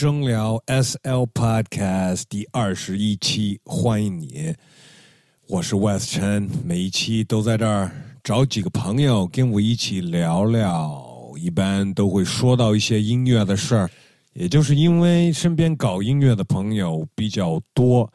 声聊 SL Podcast 第二十一期，欢迎你，我是 West 陈，每一期都在这儿找几个朋友跟我一起聊聊，一般都会说到一些音乐的事儿，也就是因为身边搞音乐的朋友比较多，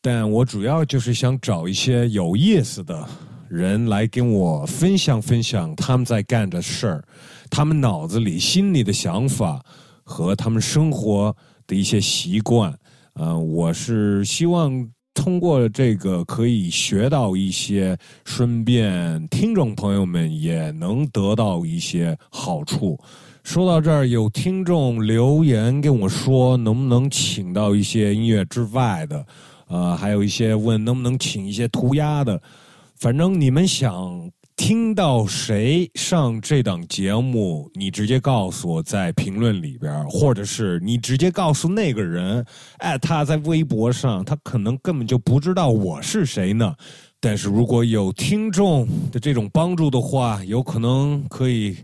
但我主要就是想找一些有意思的人来跟我分享分享他们在干的事儿，他们脑子里心里的想法。和他们生活的一些习惯，呃，我是希望通过这个可以学到一些，顺便听众朋友们也能得到一些好处。说到这儿，有听众留言跟我说，能不能请到一些音乐之外的，呃，还有一些问能不能请一些涂鸦的，反正你们想。听到谁上这档节目，你直接告诉我在评论里边，或者是你直接告诉那个人，哎，他在微博上，他可能根本就不知道我是谁呢。但是如果有听众的这种帮助的话，有可能可以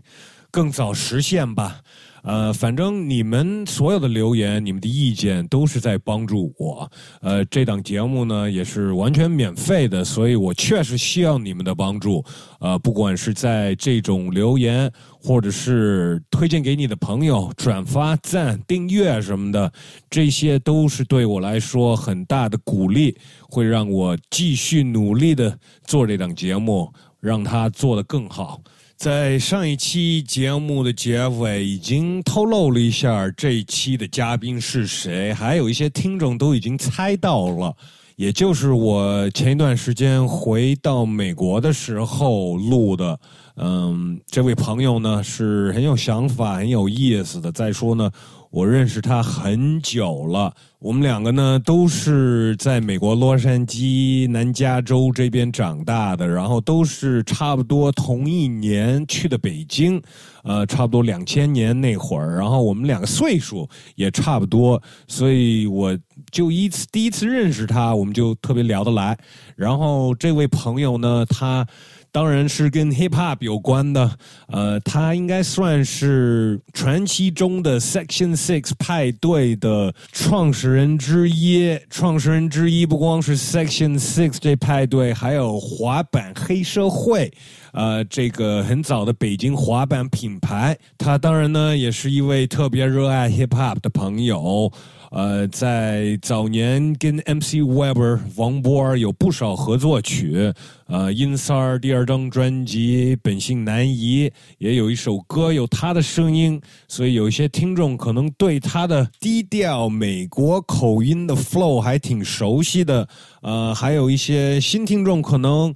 更早实现吧。呃，反正你们所有的留言，你们的意见都是在帮助我。呃，这档节目呢也是完全免费的，所以我确实需要你们的帮助。呃，不管是在这种留言，或者是推荐给你的朋友、转发、赞、订阅什么的，这些都是对我来说很大的鼓励，会让我继续努力的做这档节目，让它做得更好。在上一期节目的结尾已经透露了一下这一期的嘉宾是谁，还有一些听众都已经猜到了，也就是我前一段时间回到美国的时候录的。嗯，这位朋友呢是很有想法、很有意思的。再说呢。我认识他很久了，我们两个呢都是在美国洛杉矶南加州这边长大的，然后都是差不多同一年去的北京，呃，差不多两千年那会儿，然后我们两个岁数也差不多，所以我就一次第一次认识他，我们就特别聊得来。然后这位朋友呢，他。当然是跟 hip hop 有关的，呃，他应该算是传奇中的 Section Six 派对的创始人之一。创始人之一不光是 Section Six 这派对，还有滑板黑社会，呃，这个很早的北京滑板品牌。他当然呢，也是一位特别热爱 hip hop 的朋友。呃，在早年跟 MC Webber 王波儿有不少合作曲，呃，阴三儿第二张专辑《本性难移》也有一首歌有他的声音，所以有一些听众可能对他的低调美国口音的 flow 还挺熟悉的，呃，还有一些新听众可能。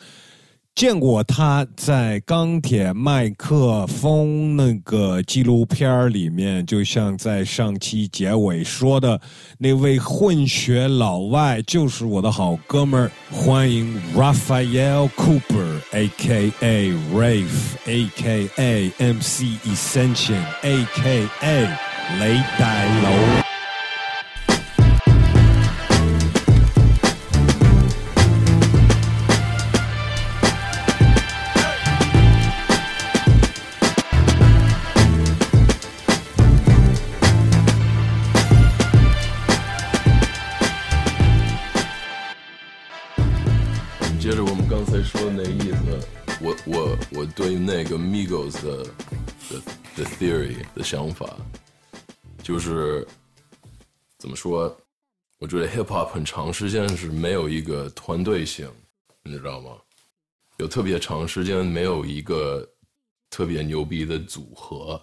见过他在《钢铁麦克风》那个纪录片里面，就像在上期结尾说的，那位混血老外就是我的好哥们儿。欢迎 Raphael Cooper，A.K.A. Rave，A.K.A. MC Ascension，A.K.A. 雷大楼。的的的 theory 的想法，就是怎么说？我觉得 hip hop 很长时间是没有一个团队性，你知道吗？有特别长时间没有一个特别牛逼的组合。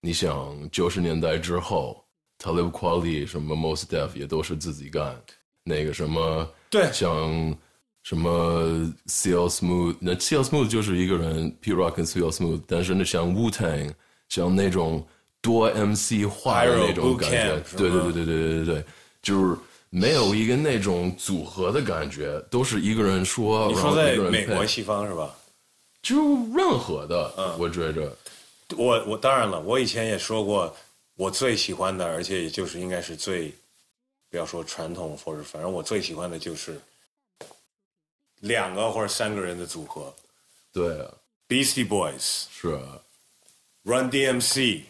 你想九十年代之后，Talib Kweli 什么 Most Def 也都是自己干，那个什么对，像。什么 Seal Smooth，那 Seal Smooth 就是一个人，P Rock 跟 CL Smooth，但是那像 Wu Tang，像那种多 MC 化的那种感觉，对对对对对对对对，就是没有一个那种组合的感觉，都是一个人说，你说在美国西方是吧？就任何的，嗯，我觉着，我我当然了，我以前也说过，我最喜欢的，而且也就是应该是最，不要说传统或者反正我最喜欢的就是。两个或者三个人的组合，对啊，Beastie Boys 是啊，Run DMC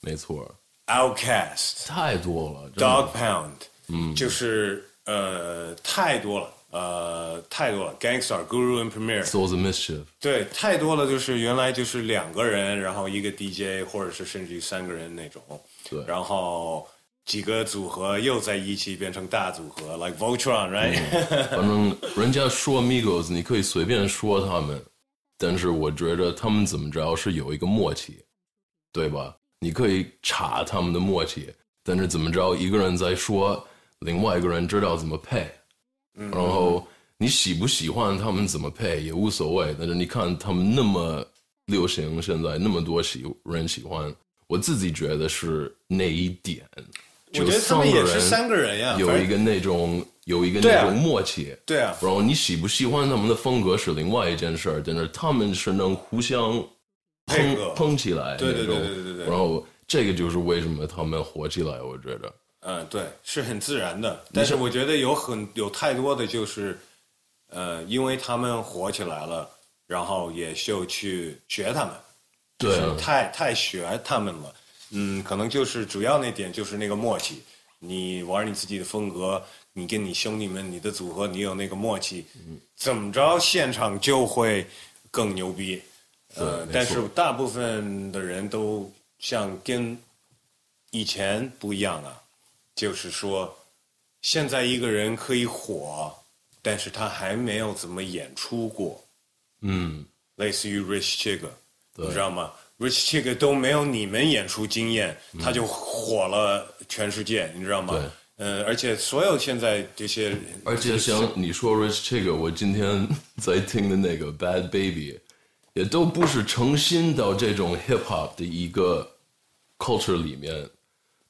没错 Outcast、太多了。Dog Pound，嗯，就是呃太多了，呃太多了，Gangstar、Guru and Premier，Souls of Mischief，对，太多了，就是原来就是两个人，然后一个 DJ，或者是甚至于三个人那种，对然后几个组合又在一起变成大组合，like Voltron，right？、反正人家说 Migos，你可以随便说他们，但是我觉得他们怎么着是有一个默契，对吧？你可以查他们的默契，但是怎么着，一个人在说，另外一个人知道怎么配，然后你喜不喜欢他们怎么配也无所谓，但是你看他们那么流行，现在那么多喜人喜欢，我自己觉得是那一点，我觉得他们也是三个人呀，有一个那种有一个那种默契，对啊，然后你喜不喜欢他们的风格是另外一件事儿，但是他们是能互相配合碰碰起来对对那种对对对对对然后这个就是为什么他们火起来，我觉得。嗯，对，是很自然的。但是我觉得有很有太多的就是，呃，因为他们火起来了，然后也就去学他们，对太太学他们了。嗯，可能就是主要那点就是那个默契，你玩你自己的风格，你跟你兄弟们、你的组合，你有那个默契，怎么着现场就会更牛逼。但是大部分的人都像跟以前不一样啊，就是说，现在一个人可以火，但是他还没有怎么演出过，嗯，类似于 Rich Chigga，对你知道吗？Rich Chigga 都没有你们演出经验，他就火了全世界，你知道吗？对嗯，而且所有现在这些，而且像你说 Rich 这个，我今天在听的那个 Bad Baby，也都不是诚心到这种 hip hop 的一个 culture 里面，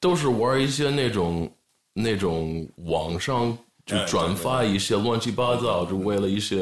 都是玩一些那种那种网上就哎转发一些乱七八糟，就为了一些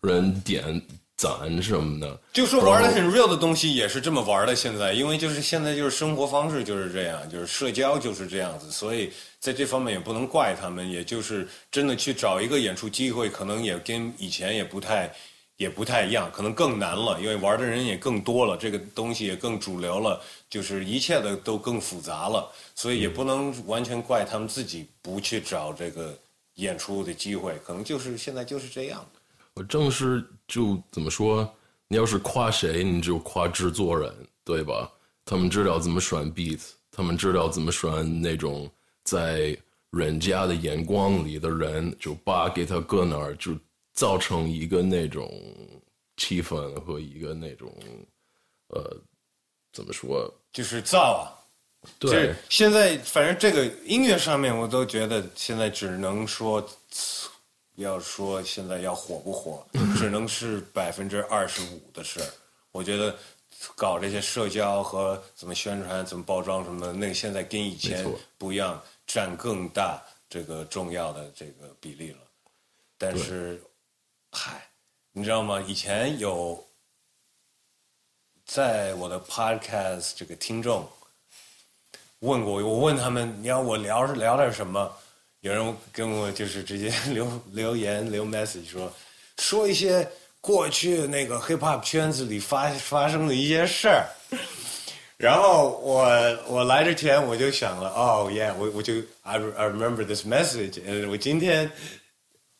人点攒什么的。就说玩的很 real 的东西也是这么玩的。现在，因为就是现在就是生活方式就是这样，就是社交就是这样子，所以在这方面也不能怪他们。也就是真的去找一个演出机会，可能也跟以前也不太也不太一样，可能更难了，因为玩的人也更多了，这个东西也更主流了，就是一切的都更复杂了，所以也不能完全怪他们自己不去找这个演出的机会，可能就是现在就是这样。我正是就怎么说，你要是夸谁，你就夸制作人，对吧？他们知道怎么选 beat，他们知道怎么选那种在人家的眼光里的人，就把给他搁那儿，就造成一个那种气氛和一个那种呃，怎么说？就是造啊，就对是，现在，反正这个音乐上面，我都觉得现在只能说，要说现在要火不火，只能是百分之二十五的事儿。我觉得搞这些社交和怎么宣传、怎么包装什么的，那个现在跟以前不一样，占更大这个重要的这个比例了。但是，嗨，你知道吗？以前有在我的 podcast 这个听众问过我，我问他们你要我聊聊点什么，有人跟我就是直接 留留言留 message 说说一些过去那个 hip hop 圈子里发发生的一些事儿。然后我我来之前我就想了，哦、yeah，我我就 I I remember this message，呃，我今天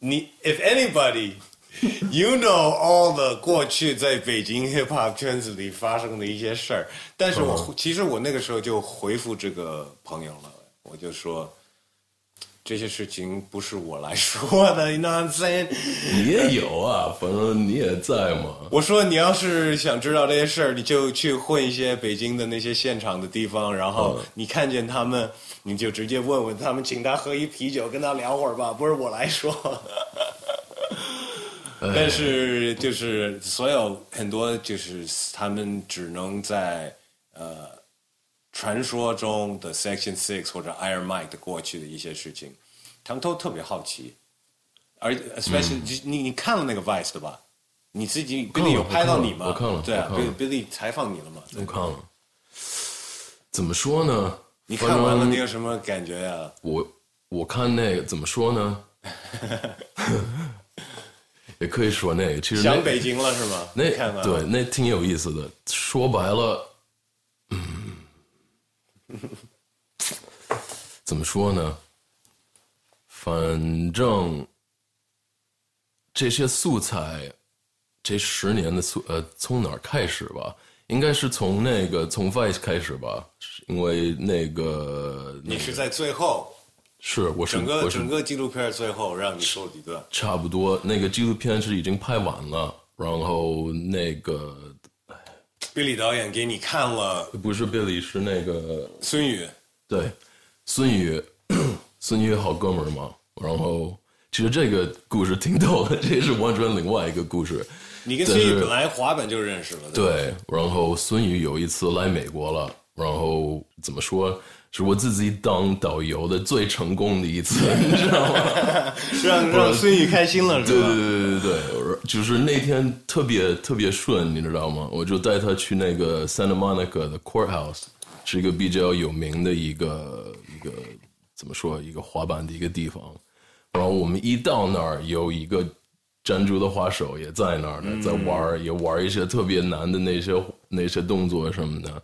你 if anybody you know all the 过去在北京 hip hop 圈子里发生的一些事儿，但是我、其实我那个时候就回复这个朋友了，我就说这些事情不是我来说的 I'm saying？你也有啊，反正你也在嘛。我说你要是想知道这些事儿，你就去混一些北京的那些现场的地方，然后你看见他们，你就直接问问他们，请他喝一啤酒，跟他聊会儿吧，不是我来说。但是就是所有很多就是他们只能在呃传说中的 Section Six 或者 Iron Mike 的过去的一些事情，他们都特别好奇，而 especially、你你看了那个 Vice 的吧？你自己看了 Billy 有拍到你吗？我看了对啊我看了，Billy Billy 采访你了吗？我看了，怎么说呢？你看完了，你有什么感觉呀、我我看那个怎么说呢？也可以说那个，其实想北京了是吗？那你看完了对那挺有意思的。说白了，嗯，怎么说呢？反正这些素材，这十年的素呃，从哪儿开始吧？应该是从那个从 Vice 开始吧，因为那个你是在最后，是我是整个整个纪录片最后让你说几段。差不多，那个纪录片是已经拍完了，然后那个比利导演给你看了不是 Billy 是那个孙宇，对孙宇，孙宇好哥们儿嘛，然后其实这个故事挺逗的，这是完全另外一个故事。你跟孙宇本来滑板就认识了，吧？对，然后孙宇有一次来美国了，然后怎么说，是我自己当导游的最成功的一次，你知道吗？让让孙宇开心了是吧？对对对对对，就是那天特别特别顺，你知道吗？我就带他去那个 Santa Monica 的 Courthouse，是一个比较有名的一个一个怎么说一个滑板的一个地方。然后我们一到那儿，有一个站住的滑手也在那儿呢，在玩儿，也玩一些特别难的那些那些动作什么的。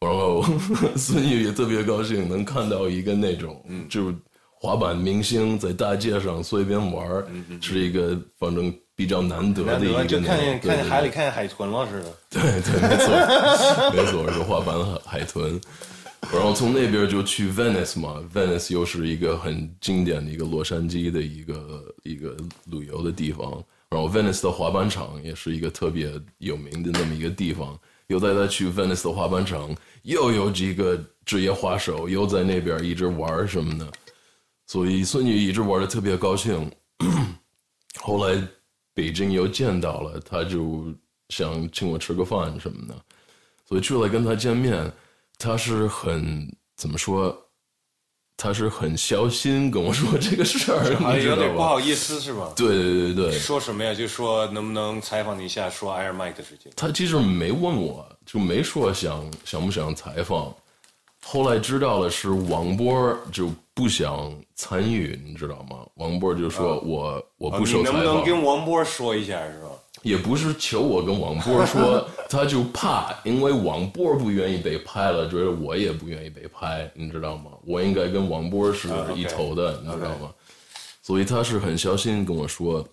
然后 孙宇也特别高兴，能看到一个那种，就是滑板明星在大街上随便玩儿，是一个反正比较难得的一个就看见对对看见海里看见海豚了似的。对对，没错，没错，是滑板海海豚。然后从那边就去 Venice 嘛，Venice 又是一个很经典的一个洛杉矶的一个一个旅游的地方。然后 Venice 的滑板场也是一个特别有名的那么一个地方。又带他去 Venice 的滑板场，又有几个职业滑手又在那边一直玩什么的，所以孙女一直玩的特别高兴。后来北京又见到了，他就想请我吃个饭什么的，所以去了跟他见面，他是很怎么说？他是很小心跟我说这个事儿，你知道吧？有点不好意思是吧？对对对对，说什么呀？就说能不能采访你一下，说 Air Mike 的事情。他其实没问我，就没说想想不想采访。后来知道了是王波就不想参与，你知道吗？王波就说我、我不受采访。啊你能不能跟王波说一下是吧？也不是求我跟王波说，他就怕，因为王波不愿意被拍了，觉得我也不愿意被拍，你知道吗？我应该跟王波是一头的，你知道吗？所以他是很小心跟我说，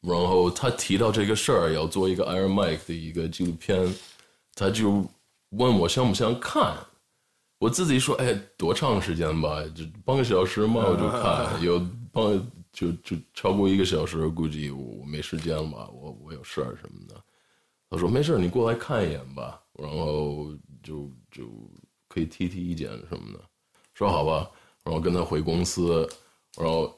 然后他提到这个事儿要做一个 Iron Mike 的一个纪录片，他就问我想不想看。我自己说，哎，多长时间吧？就半个小时嘛，我就看。有半就就超过一个小时，估计我我没时间了吧，我我有事儿什么的。他说没事，你过来看一眼吧，然后就就可以提提意见什么的。说好吧，然后跟他回公司，然后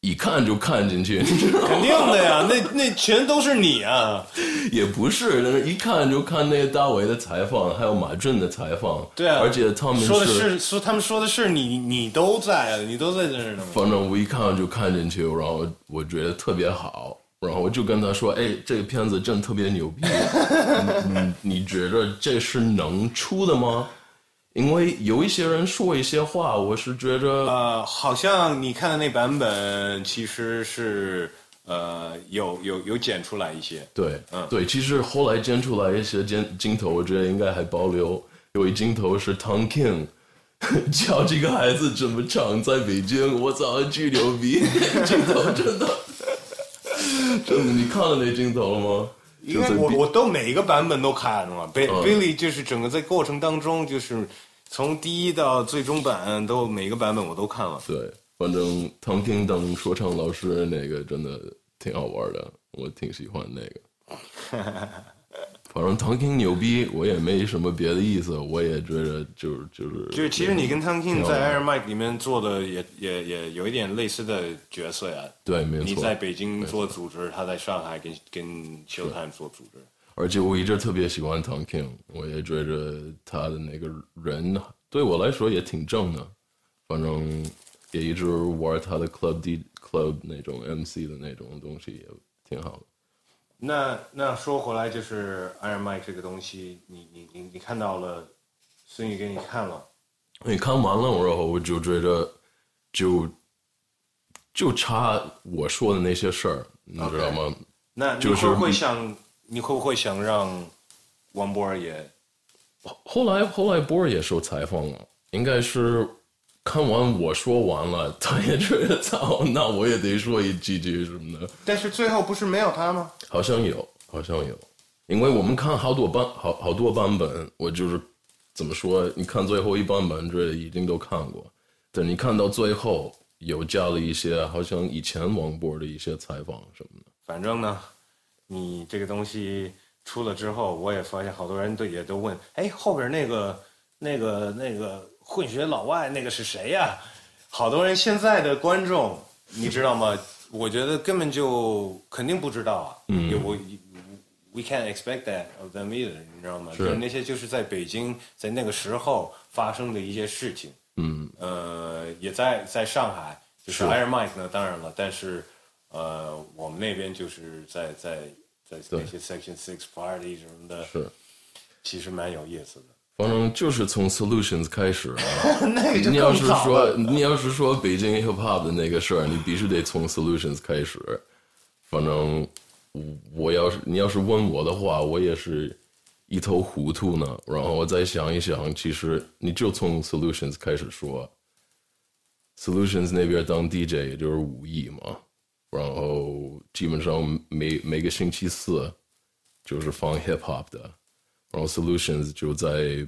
一看就看进去，你知道吗？肯定的呀，那那全都是你啊！也不是，但是一看就看那个大伟的采访，还有马俊的采访。对啊，而且他们说的是说他们说的是你你都在啊，你都在这儿呢。反正我一看就看进去，然后我觉得特别好，然后我就跟他说：“哎，这个片子真特别牛逼，你你你觉得这是能出的吗？”因为有一些人说一些话，我是觉得呃，好像你看的那版本其实是呃有有有剪出来一些。对，嗯对，其实后来剪出来一些镜镜头，我觉得应该还保留。有一镜头是 Tom King 教这个孩子怎么唱，在北京，我操，巨牛逼！镜头真的，真的，你看了那镜头了吗？因为我我都每一个版本都看了 Billy 就是整个在过程当中，就是从第一到最终版都每个版本我都看了。对，反正 Tom King 当说唱老师那个真的挺好玩的，我挺喜欢那个。反正 Tom King 牛逼，我也没什么别的意思，我也觉得就是就是就是其实你跟挺 King 在 Air Mike 里面做的也也也有一点类似的角色呀。对，没错。你在北京做组织，他在上海跟跟 Showtime 做组织。而且我一直特别喜欢 Tom King，我也觉着他的那个人对我来说也挺正的，反正也一直玩他的 Club D Club 那种 MC 的那种东西也挺好的。那那说回来，就是 Iron Mike 这个东西，你你你你看到了，孙宇给你看了，你看完了，然后我就觉得就就差我说的那些事儿，你知道吗？那你就是会不会想，你会不会想让王波儿也？后来后来波儿也受采访了，应该是看完我说完了，他也觉得操，那我也得说一几句什么的。但是最后不是没有他吗？好像有，好像有，因为我们看好多版，好好多版本，我就是怎么说？你看最后一版本，这已经都看过，但你看到最后有加了一些，好像以前王波的一些采访什么的。反正呢，你这个东西出了之后，我也发现好多人都也都问，哎，后边那个那个那个混血老外那个是谁呀？好多人现在的观众，你知道吗？我觉得根本就肯定不知道啊。嗯，我 we can't expect that of them either，你知道吗？就是那些就是在北京在那个时候发生的一些事情。嗯，呃，也在在上海，就是 Iron Mike 呢，当然了，但是呃，我们那边就是在在在那些 Section Six Party 什么的，是，其实蛮有意思的。反正就是从 Solutions 开始啊。那个就你要是说。你要是说北京 hip hop 的那个事儿，你必须得从 Solutions 开始。反正我我要是你要是问我的话，我也是一头糊涂呢。然后我再想一想，其实你就从 Solutions 开始说。Solutions 那边当 DJ 也就是武艺嘛，然后基本上每每个星期四就是放 hip hop 的，然后 Solutions 就在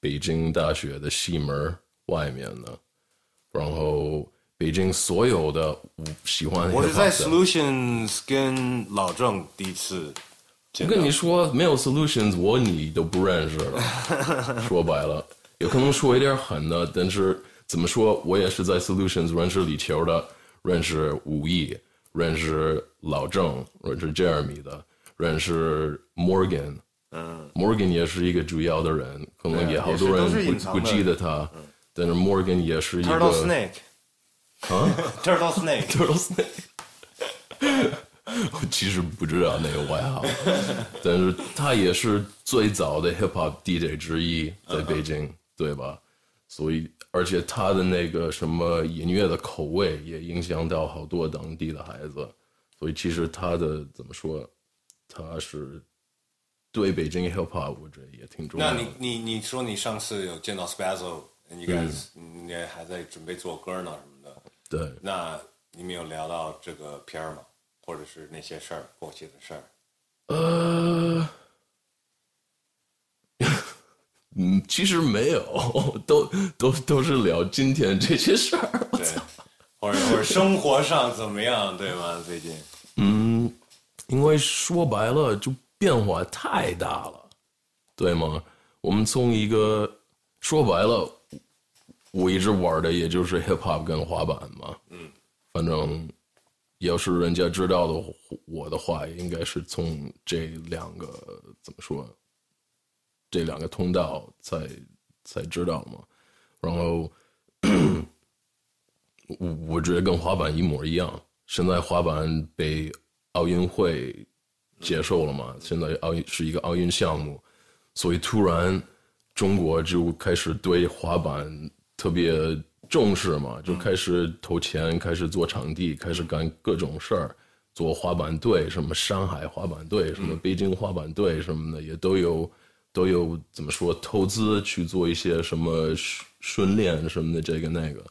北京大学的西门外面呢，然后北京所有的喜欢的，我是在 Solutions 跟老郑第一次我跟你说，没有 Solutions，我你都不认识了。说白了，有可能说一点狠的，但是怎么说，我也是在 Solutions 认识李球的，认识武艺，认识老郑，认识 Jeremy 的，认识 Morgan。嗯，Morgan 也是一个主要的人，可能也好多人都不不记得他，但是 Morgan 也是一个 Turtle Snake 啊？Turtle Snake，Turtle Snake。我其实不知道那个外号，但是他也是最早的 hip hop DJ 之一，在北京，对吧？所以，而且他的那个什么音乐的口味也影响到好多当地的孩子，所以其实他的怎么说，他是对北京 hip hop 我觉得也挺重要的。那你你你说你上次有见到 Spazzo，you guys，、你还在准备做歌呢什么的，对，那你们有聊到这个片儿吗？或者是那些事儿，过去的事儿？呃，嗯，其实没有，都都都是聊今天这些事儿。对，或者或者生活上怎么样，对吗？最近嗯，因为说白了，就变化太大了，对吗？我们从一个说白了，我一直玩的也就是 hip hop 跟滑板嘛。嗯，反正要是人家知道的我的话，应该是从这两个怎么说，这两个通道才才知道嘛。然后我 我觉得跟滑板一模一样。现在滑板被奥运会接受了嘛？现在奥运是一个奥运项目，所以突然中国就开始对滑板特别重视嘛，就开始投钱，开始做场地，开始干各种事儿，做滑板队，什么上海滑板队，什么北京滑板队什么的，也都有都有怎么说投资去做一些什么训训练什么的，这个那个。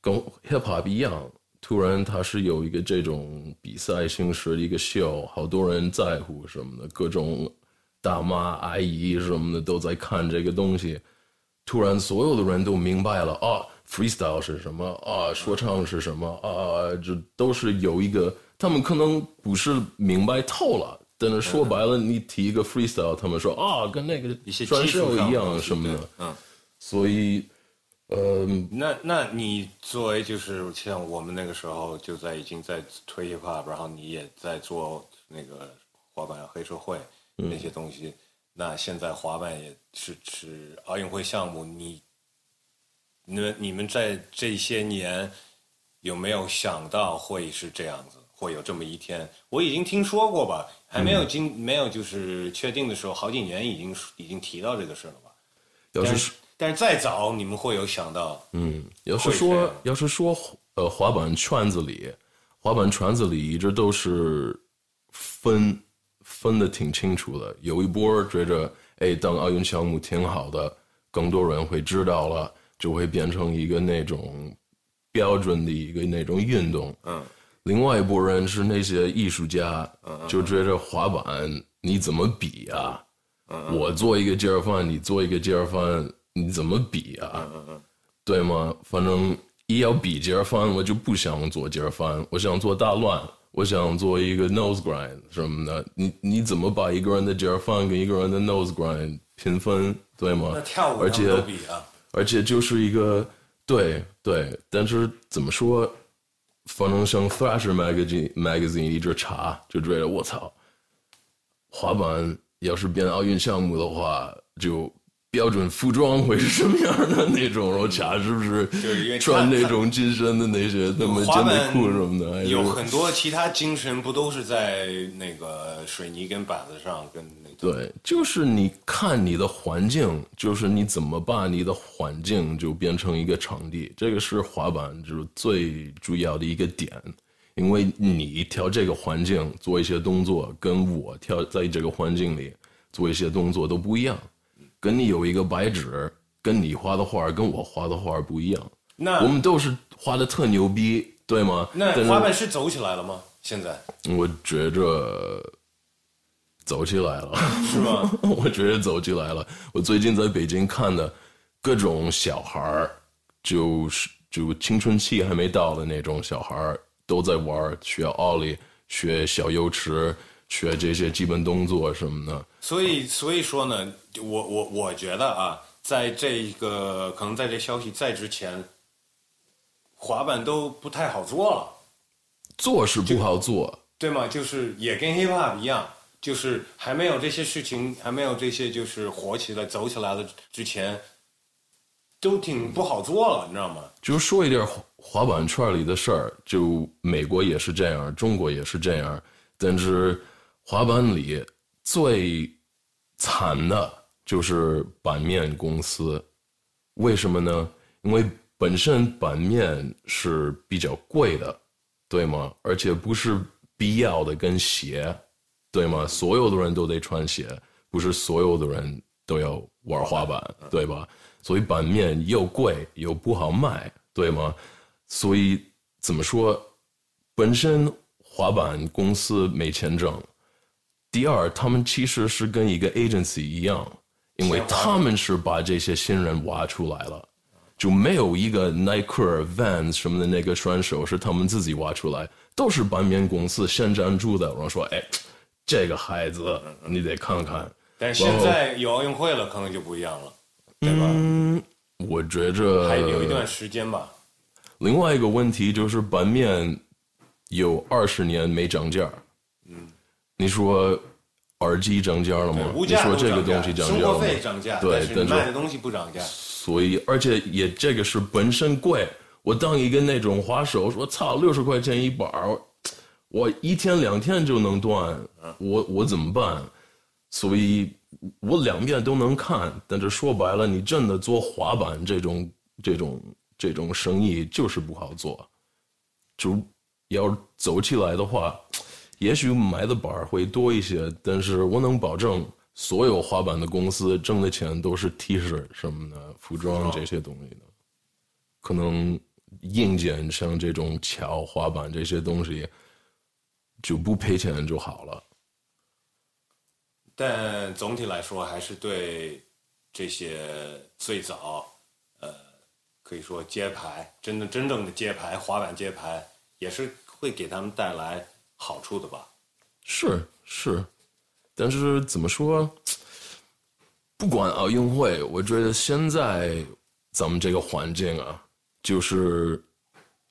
跟 hip hop 一样，突然它是有一个这种比赛形式的一个 show，，好多人在乎什么的，各种大妈阿姨什么的都在看这个东西。突然，所有的人都明白了啊，freestyle 是什么啊，说唱是什么啊，这都是有一个，他们可能不是明白透了，但是说白了，你提一个 freestyle，他们说啊，跟那个一些转技术秀一样什么的，嗯。所以，呃，那那你作为就是像我们那个时候就在已经在推 hip hop，然后你也在做那个滑板黑社会那些东西，那现在滑板也是是奥运会项目，你你们你们在这些年有没有想到会是这样子，会有这么一天？我已经听说过吧，还没有经、没有就是确定的时候，好几年已经已经提到这个事了吧？要是但是但是再早你们会有想到，嗯，要是说要是说呃滑板圈子里，滑板圈子里一直都是分分的挺清楚的，有一波觉着哎当奥运项目挺好的，更多人会知道了，就会变成一个那种标准的一个那种运动。嗯，另外一拨人是那些艺术家，就觉着滑板你怎么比啊？我做一个接儿饭，你做一个接儿饭，你怎么比啊？对吗？反正一要比接儿饭，我就不想做接儿饭，我想做大乱，我想做一个 nose grind 什么的。你你怎么把一个人的接儿饭跟一个人的 nose grind 平分？对吗？那跳舞而且而且就是一个对对，但是怎么说，反正像 Thrasher magazine magazine 一直查，就觉得我操，滑板要是变奥运项目的话，就标准服装会是什么样的那种？然后查是不是是因为穿那种紧身的那些那么滑板健美裤什么的？有很多其他精神不都是在那个水泥跟板子上跟对，就是你看你的环境，就是你怎么把你的环境就变成一个场地，这个是滑板就是最主要的一个点，因为你挑这个环境做一些动作，跟我挑在这个环境里做一些动作都不一样，跟你有一个白纸，跟你画的画跟我画的画不一样，那我们都是画的特牛逼，对吗？那滑板是走起来了吗？现在我觉着走起来了。是吗？我觉得走起来了。我最近在北京看的各种小孩儿，就是就青春期还没到的那种小孩儿，都在玩，学奥利，学小游池，学这些基本动作什么的。所以所以说呢，我我我觉得啊，在这个可能在这消息在之前，滑板都不太好做了。做是不好做，对吗？就是也跟 hip hop 一样，就是还没有这些事情，还没有这些就是火起来、走起来了之前，都挺不好做了，你知道吗？就说一点滑滑板圈里的事儿，就美国也是这样，中国也是这样，但是滑板里最惨的就是板面公司，为什么呢？因为本身板面是比较贵的，对吗？而且不是必要的跟鞋，对吗？所有的人都得穿鞋，不是所有的人都要玩滑板，对吧？所以板面又贵又不好卖，对吗？所以怎么说？本身滑板公司没钱挣，第二，他们其实是跟一个 agency 一样，因为他们是把这些新人挖出来了，就没有一个耐克、Vans 什么的那个选手是他们自己挖出来，都是板面公司先赞助的，然后说，哎，这个孩子你得看看。但现在有奥运会了，可能就不一样了，对吧？嗯，我觉着还有一段时间吧。另外一个问题就是板面有二十年没涨价。嗯，你说耳机涨价了吗？物价你说这个东西涨价生活了吗费涨价，对但是卖的东西不涨价。所以而且也这个是本身贵。我当一个那种滑手说，操，六十块钱一板儿，我一天两天就能断，我我怎么办？所以我两边都能看，但是说白了，你真的做滑板这种这种这种生意就是不好做。就要走起来的话，也许买的板会多一些，但是我能保证，所有滑板的公司挣的钱都是 T 恤什么的、服装这些东西的。可能硬件像这种桥、滑板这些东西，就不赔钱就好了。但总体来说，还是对这些最早，呃，可以说揭牌，真的真正的揭牌，滑板揭牌，也是会给他们带来好处的吧？是是，但是怎么说？不管奥运会，我觉得现在咱们这个环境啊，就是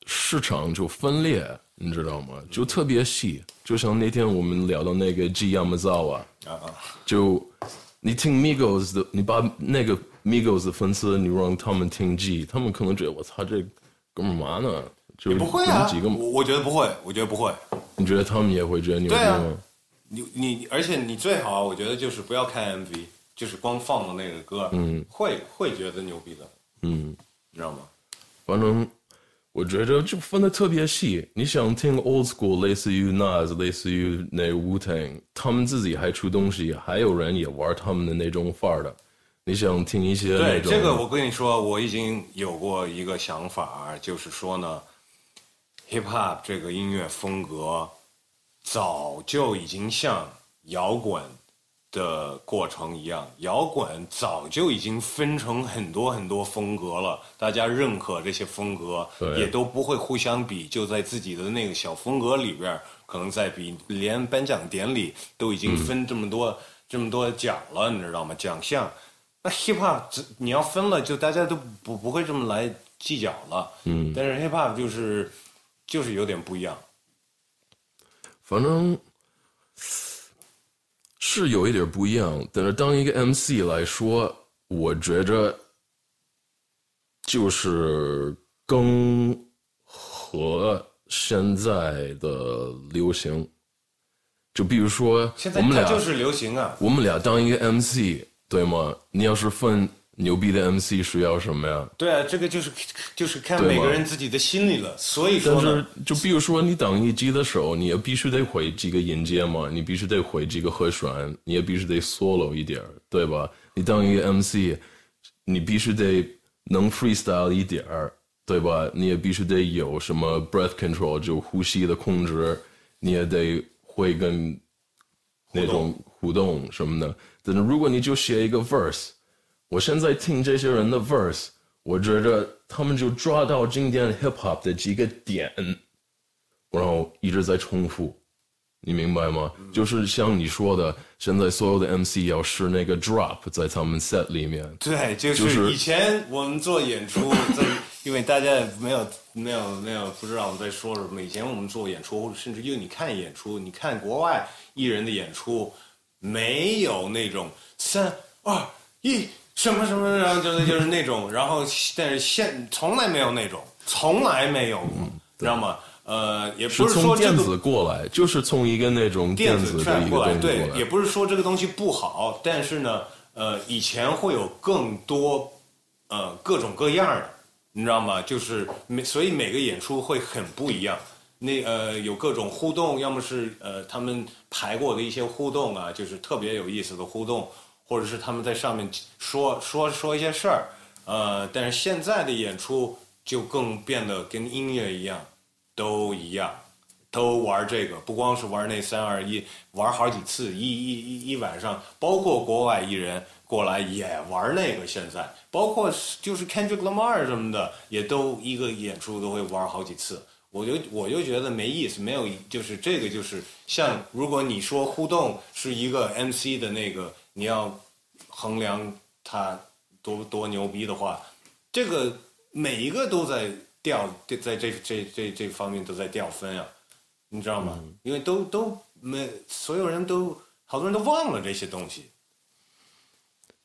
市场就分裂，你知道吗？就特别细，就像那天我们聊到那个 G Yamazawa，啊啊，就你听 Migos 的，你把那个 Migos 的粉丝，你让他们听 G，他们可能觉得我操，这哥们儿嘛呢？就不会啊，几个，我我觉得不会，我觉得不会。你觉得他们也会觉得牛逼对啊吗？你你，而且你最好，我觉得就是不要看 MV，就是光放的那个歌，嗯，会会觉得牛逼的，嗯。你知道吗？反正我觉着就分的特别细。你想听 old school，类似于 Nas，类似于那 Wu Tang，他们自己还出东西，还有人也玩他们的那种范儿的。你想听一些那对这个，我跟你说，我已经有过一个想法，就是说呢，hip hop 这个音乐风格早就已经像摇滚的过程一样，摇滚早就已经分成很多很多风格了，大家认可这些风格，也都不会互相比，就在自己的那个小风格里边儿，可能在比，连颁奖典礼都已经分这么多、这么多奖了，你知道吗？奖项。那 hip hop 你要分了，就大家都不不会这么来计较了。嗯，但是 hip hop 就是就是有点不一样。反正是有一点不一样，但是当一个 MC 来说，我觉着就是更和现在的流行。就比如说，现在我们俩就是流行啊，我们俩当一个 MC，对吗？你要是分牛逼的 MC 需要什么呀？对啊，这个就是就是看每个人自己的心理了。所以说呢，，就比如说你当一击的时候，你也必须得会几个音阶嘛，你必须得会几个和弦，你也必须得 solo 一点儿，对吧？你当一个 MC，你必须得能 freestyle 一点儿，对吧？你也必须得有什么 breath control，就呼吸的控制，你也得会跟那种互动什么的。但是如果你就写一个 verse，我现在听这些人的 verse，我觉得他们就抓到经典 hip hop 的几个点，然后一直在重复，你明白吗？就是像你说的，现在所有的 MC 要试那个 drop 在他们 set 里面，对，就就是是以前我们做演出，在因为大家也没有没有没有不知道我们在说什么。以前我们做演出，甚至因为你看演出，你看国外艺人的演出，没有那种三二一什么什么，然后就是就是那种，然后但是现从来没有那种，从来没有过，知道吗？呃，也不是说这个电子过来，就是从一个那种电子的一个过来，对，也不是说这个东西不好，但是呢，呃，以前会有更多呃各种各样的，你知道吗？就是每所以每个演出会很不一样。那呃有各种互动，要么是呃他们排过的一些互动啊，就是特别有意思的互动，或者是他们在上面说说说一些事儿，呃，但是现在的演出就更变得跟音乐一样，都一样。都玩这个，不光是玩那三二一，玩好几次，一一一一晚上，包括国外艺人过来也玩那个。现在包括就是 Kendrick Lamar 什么的，也都一个演出都会玩好几次。我就我就觉得没意思，没有就是这个就是像如果你说互动是一个 MC 的那个，你要衡量他多多牛逼的话，这个每一个都在掉，在这这这这方面都在掉分啊。你知道吗？因为都都没，所有人都好多人都忘了这些东西。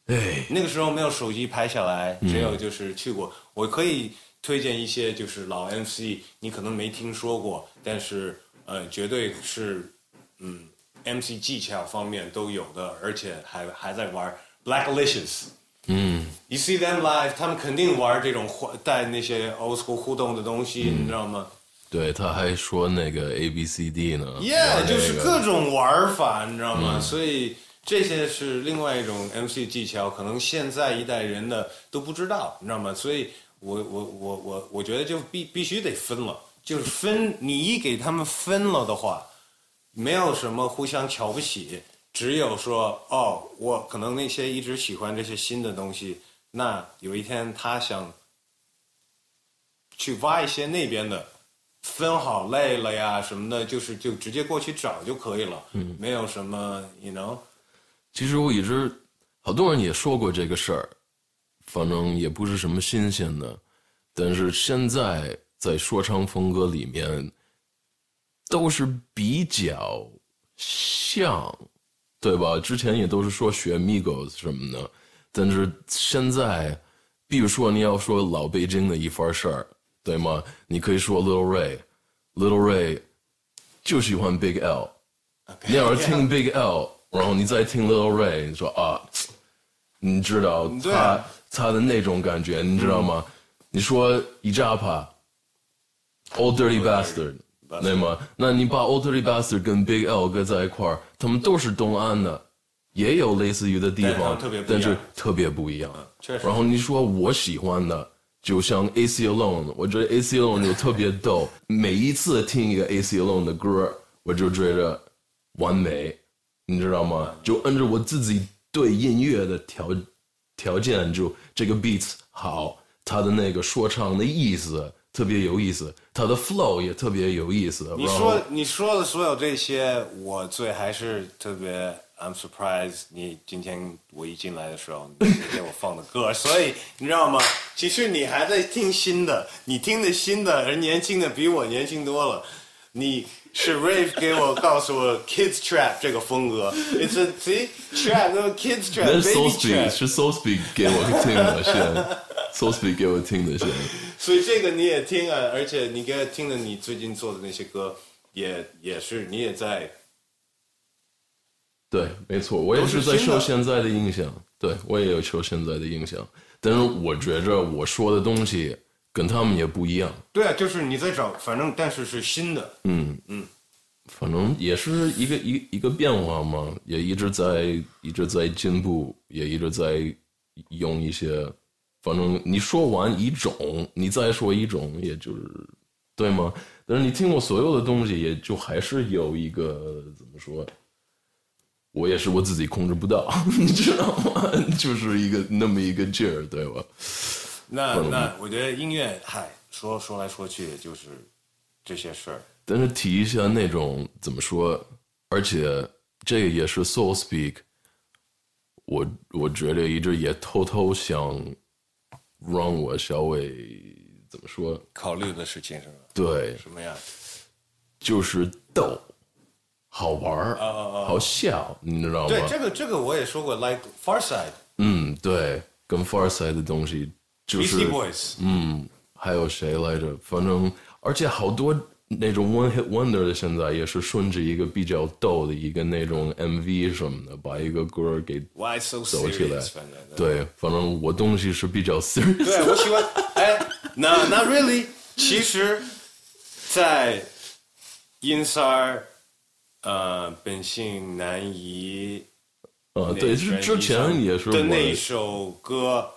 哎，那个时候没有手机拍下来，只有就是去过。我可以推荐一些就是老 MC，你可能没听说过，但是呃，绝对是嗯 MC 技巧方面都有的，而且还还在玩 Blacklicious。嗯，You see them live，他们肯定玩这种互带那些 old school 互动的东西，你知道吗？对，他还说那个 A B C D 呢 Yeah，就是各种玩法，你知道吗？所以这些是另外一种 MC 技巧，可能现在一代人的都不知道，你知道吗？所以我我我我我觉得就必必须得分了，就是分，你一给他们分了的话，没有什么互相瞧不起，只有说哦，我可能那些一直喜欢这些新的东西，那有一天他想去挖一些那边的。分好类了呀什么的，就是就直接过去找就可以了，嗯，没有什么，you know，其实我一直好多人也说过这个事儿，反正也不是什么新鲜的。但是现在在说唱风格里面，都是比较像，对吧？之前也都是说学 Migos 什么的，但是现在，比如说你要说老北京的一番事儿，对吗？你可以说 Little Ray，Little Ray 就喜欢 Big L。你要是听 Big L，然后你再听 Little Ray，你说啊，你知道他、他的那种感觉，你知道吗？你说一扎帕，Old Dirty Bastard，对吗？那你把 Old Dirty Bastard 跟 Big L 搁在一块儿，他们都是东安的，也有类似于的地方，但是特别不一样。确实然后你说我喜欢的，就像 AC Alone，我觉得 AC Alone 就特别逗。每一次听一个 AC Alone 的歌，我就觉得完美，你知道吗？就按照我自己对音乐的条条件，就这个 beats 好，他的那个说唱的意思特别有意思，他的 flow 也特别有意思。你说你说的所有这些，我最还是特别 I'm surprised。你今天我一进来的时候，你给我放的歌，所以你知道吗？其实你还在听新的，你听的新的，而年轻的比我年轻多了。你是 Rave 给我告诉我 Kids Trap 这个风格，It's a see trap 那个 Kids Trap 是 Baby So Speak，Trap，是 So Speak 给我听的是，So Speak 给我听的是。所以这个你也听啊，而且你给我听的你最近做的那些歌，也也是你也在。对，没错，我也是是在受现在的影响。对我也有受现在的影响，但是我觉着我说的东西跟他们也不一样。对啊，就是你在找，反正但是是新的。嗯嗯，反正也是一个一一个变化嘛，也一直在一直在进步，也一直在用一些。反正你说完一种，你再说一种，也就是对吗？但是你听过所有的东西，也就还是有一个怎么说？我也是我自己控制不到，你知道吗？就是一个那么一个劲儿，对吧？那那我觉得音乐，嗨，说说来说去也就是这些事儿。但是提一下那种怎么说，而且这个也是 Soul Speak，我我觉得一直也偷偷想让我稍微怎么说，考虑的事情是吧？对，什么呀？就是逗，好玩儿，好笑，你知道吗？对，这个这个我也说过，like Far Side、嗯，对，跟 Far Side 的东西就是嗯，还有谁来着？反正而且好多那种 one hit wonder 的，现在也是顺着一个比较逗的一个那种 MV 什么的，把一个歌给走起来。对，反正我东西是比较 serious。对，我喜欢。哎，那那 really，其实，在阴三儿，呃，本性难移。呃，对，是之前也是的我那首歌，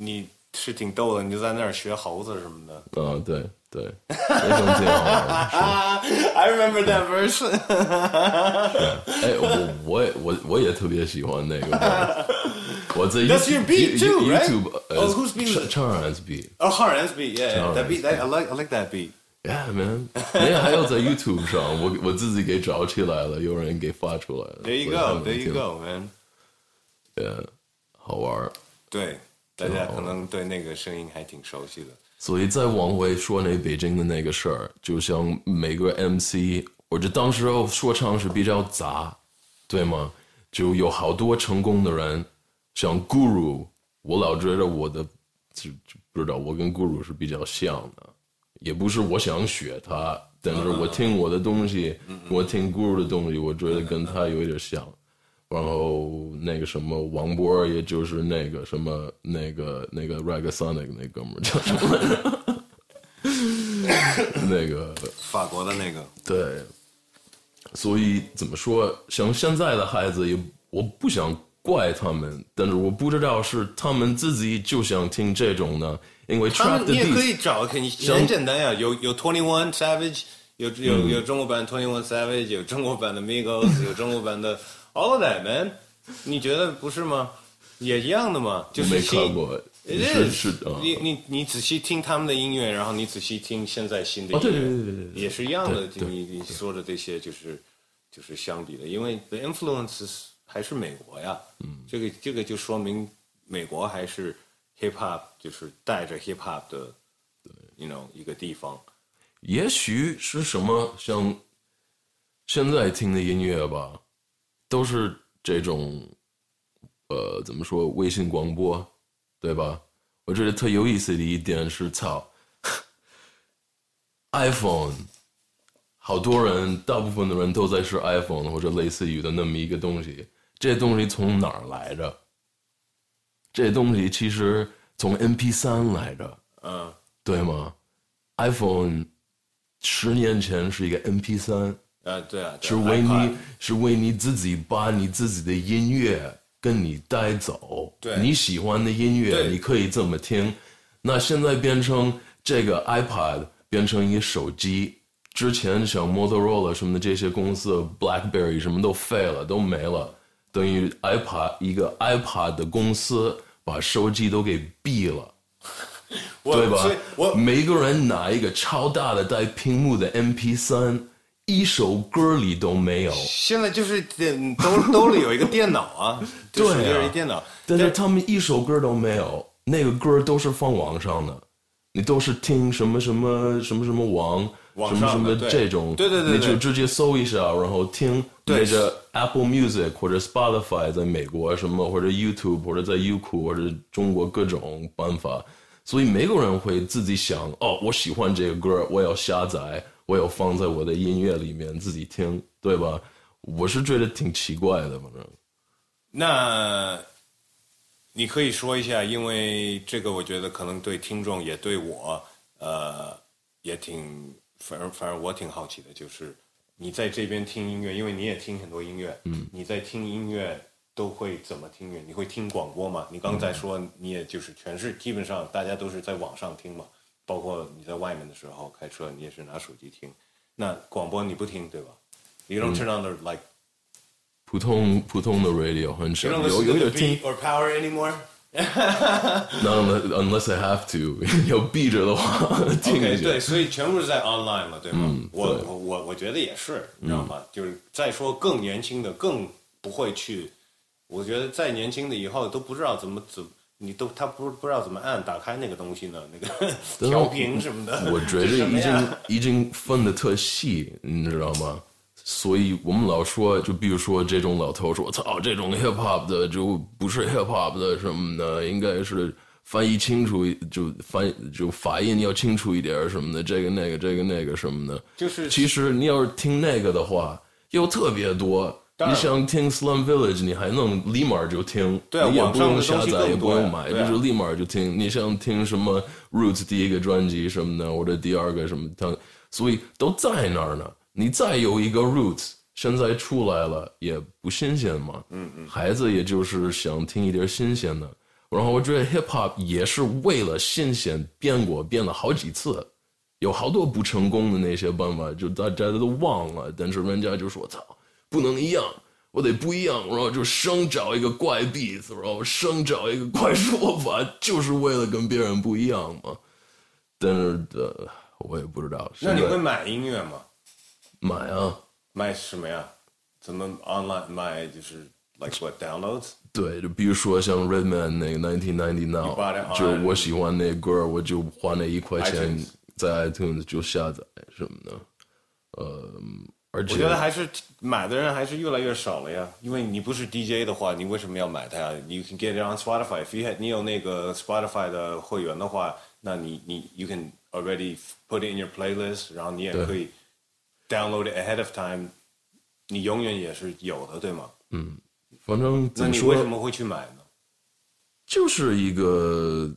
你是挺逗的，你就在那儿学猴子什么的。啊，对对，那种挺好玩的。啊，I remember that verse 哎，我我也我我也特别喜欢那个。我在 That's your beat You- too, right? YouTube，呃 Oh, whose beat is it? 唱唱 S beat。 Oh, hard ass beat, yeah, yeah. That beat, Alright. that, I like, I like that beat. Yeah, man，那个还有在 YouTube 上，我我自己给找起来了，有人给发出来了。 There you 所以还 go, 能 there you 听 go, man. Yeah，好玩儿。对， 大家可能对那个声音还挺熟悉的。所以再往回说那北京的那个事儿，就像每个 MC，我觉得当时候说唱是比较杂，对吗？就有好多成功的人，像 Guru，我老觉得我的就就不知道，我跟 Guru 是比较像的，也不是我想学他，但是我听我的东西，我听 Guru 的东西，我觉得跟他有一点像。然后那个什么王波，也就是那个什么那个那个 Rag Sonic 那哥们儿叫什么？那个法国的那个，对，所以怎么说？像现在的孩子也，我不想怪他们，但是我不知道是他们自己就想听这种呢，因为他们你也可以找，可以很简单呀，有有 Twenty One Savage，有有有中国版 Twenty One Savage，有中国版的 Migos，有中国版的 All of that man，你觉得不是吗？也一样的嘛，就是没新看过，是是的，你你你仔细听他们的音乐，然后你仔细听现在新的音哦，乐，对对对对对对，也是一样的。对对你你说的这些就是就是相比的，因为 the influence 还是美国呀。嗯，这个这个就说明美国还是 hip hop 就是带着 hip hop 的，you know 一个地方。也许是什么像现在听的音乐吧，都是这种呃怎么说微信广播，对吧？我觉得特有意思的一点是，操，iPhone，好多人，大部分的人都在是 iPhone 或者类似于的那么一个东西。这东西从哪儿来的？这东西其实从 MP 3来的。嗯，对吗？iPhone 十年前是一个 MP 3呃，对啊，对是为你是为你自己把你自己的音乐跟你带走。对你喜欢的音乐，你可以这么听。那现在变成这个 iPad 变成一个手机，之前像 Motorola 什么的这些公司，BlackBerry 什么都废了，都没了，等于 iPad 一个 iPad 的公司把手机都给毙了。对吧？我每个人拿一个超大的带屏幕的 MP 3一首歌里都没有。现在就是电兜兜里有一个电脑啊，就对啊手机上有一电脑，但是他们一首歌都没有，那个歌都是放网上的，你都是听什么什么什么什么网，网什么什么这种，对对对对。你就直接搜一下，然后听对那个 Apple Music 或者 Spotify 在美国什么，或者 YouTube 或者在优酷或者中国各种办法，所以没有人会自己想，哦，我喜欢这个歌，我要下载，我有放在我的音乐里面自己听，对吧？我是觉得挺奇怪的，反正。那你可以说一下，因为这个我觉得可能对听众也对我，呃，也挺，反正反正我挺好奇的，就是你在这边听音乐，因为你也听很多音乐，嗯，你在听音乐都会怎么听音乐？你会听广播吗？你刚才说你也就是全是基本上大家都是在网上听嘛，包括你在外面的时候开车，你也是拿手机听。那广播你不听对吧？You don't turn on the like 普通普通的 radio 很少有有点听 or power anymore? 那 unless I have to 要闭着的话 听 OK，一下。对，所以全部是在 online 了，对吗？我我我我觉得也是，你知道吗？就是再说更年轻的，更不会去。我觉得再年轻的以后都不知道怎么怎，你都他不不知道怎么按打开那个东西呢，那个 调频什么的。我觉得已经已经分的特细，你知道吗？所以我们老说，就比如说这种老头说：“我操，这种 hip hop 的就不是 hip hop 的什么的，应该是翻译清楚，就翻就发音要清楚一点什么的，这个那个这个那个什么的。”就是其实你要是听那个的话，又特别多。你想听 Slum Village，你还能立马就听，对啊你也不用下载，也不用买，就是立马就听。你想听什么 Roots 第一个专辑什么的，或者第二个什么的，所以都在那儿呢。你再有一个 Roots，现在出来了也不新鲜嘛。嗯嗯，孩子也就是想听一点新鲜的。然后我觉得 Hip Hop 也是为了新鲜变过，变了好几次。有好多不成功的那些办法，就大家都忘了，但是人家就说：“操，不能一样，我得不一样。”然后就生找一个怪 beat，然后生找一个怪说法，就是为了跟别人不一样嘛。但是呃，我也不知道。那你会买音乐吗？买啊？买什么呀？怎么 online 买？就是 like what downloads？对，就比如说像 Redman 那个 Nineteen Ninety on 就我喜欢那歌，我就花那一块钱在 iTunes 就下载什么的。呃，而且我觉得还是买的人还是越来越少了呀，因为你不是 DJ 的话，你为什么要买它呀？You can get it on Spotify. If you had 你有那个 Spotify 的会员的话，那你你 you can already put it in your playlist，然后你也可以 download it ahead of time，你永远也是有的，对吗？嗯反正那你，为什么会去买呢？就是一个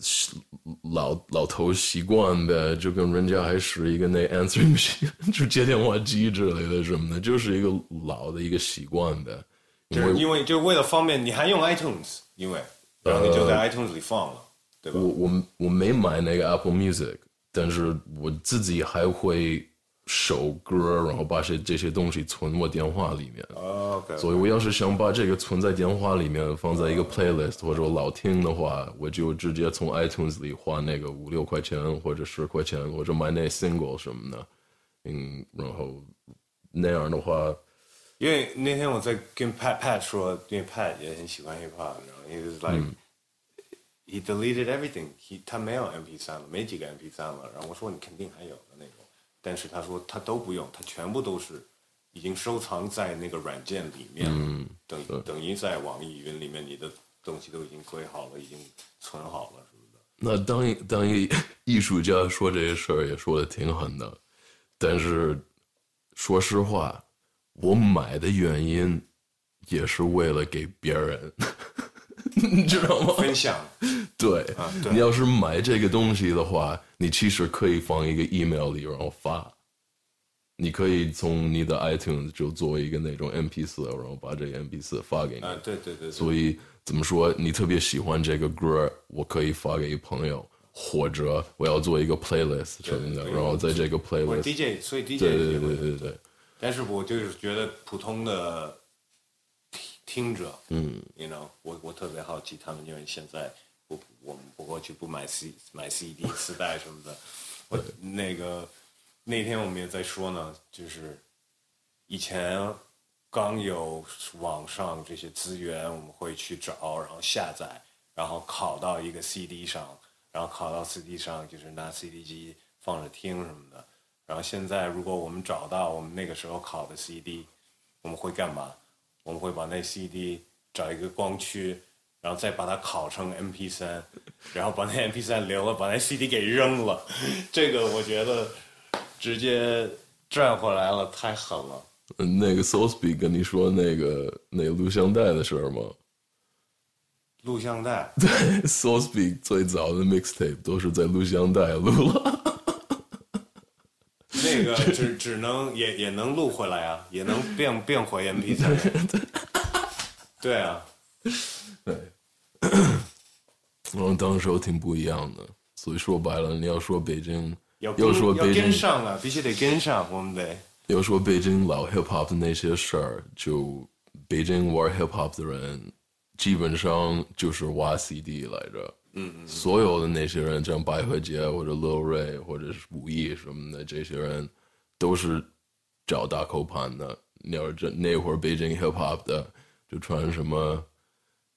老老头习惯呗，就跟人家还是一个那 answering machine，就接电话机之类的什么的，就是一个老的一个习惯呗。就是因为就为了方便，你还用 iTunes，因为然后你就在 iTunes 里放了，对吧我？我我没买那个 Apple Music，但是我自己还会手歌，然后把这这些东西存我电话里面。OK，所以我要是想把这个存在电话里面，放在一个 playlist 或者我老听的话，我就直接从 iTunes 里花那个五六块钱或者十块钱，或者买那 single 什么的，嗯，然后那样的话，因为那天我在跟 Pat Pat 说，因为 Pat 也很喜欢 hip hop，然后 he was like、he deleted everything，he 他没有 MP 3了，没几个 MP 3了。然后我说你肯定还有但是他说他都不用，他全部都是已经收藏在那个软件里面了，等等于在网易云里面，你的东西都已经归好了，已经存好了什么的。那当一当一艺术家说这些事儿也说的挺狠的，但是说实话，我买的原因也是为了给别人，你知道吗？分享，对，啊对你要是买这个东西的话，你其实可以放一个 email 里然后发，你可以从你的 iTunes 就做一个那种 MP 四，然后把这个 MP 四发给你。啊，对对对对，所以怎么说？你特别喜欢这个歌，我可以发给朋友，或者我要做一个 playlist 什么的，然后在这个 playlist，DJ，所以 DJ 对对对对对，但是我就是觉得普通的听听者，嗯，you know，我我特别好奇他们，因为现在我我们不过去不买 C 买 CD 磁带什么的，我那个那天我们也在说呢，就是以前刚有网上这些资源，我们会去找，然后下载，然后拷到一个 CD 上，然后拷到 CD 上，就是拿 CD 机放着听什么的。然后现在，如果我们找到我们那个时候拷的 CD，我们会干嘛？我们会把那 CD 找一个光驱，然后再把它拷成 MP 3然后把那 MP 3留了，把那 CD 给扔了。这个我觉得直接赚回来了，太狠了。嗯那个 Soulsby 跟你说那个那个录像带的事儿吗录像带对，？Soulsby 最早的 mixtape 都是在录像带录了。那个 只只能也也能录回来啊，也能 变变回 MP 3对啊，对，然后当时候挺不一样的，所以说白了，你要说北京，要要说要北京跟上啊，必须得跟上，我们得。要说北京老 hip hop 的那些事儿，就北京玩 hip hop 的人，基本上就是挖 CD 来着。嗯嗯，所有的那些人，像白鹤杰或者 Lil Ray 或者是武艺什么的，这些人都是找大口盘的。你要是这那会儿北京 hip hop 的，就穿什么。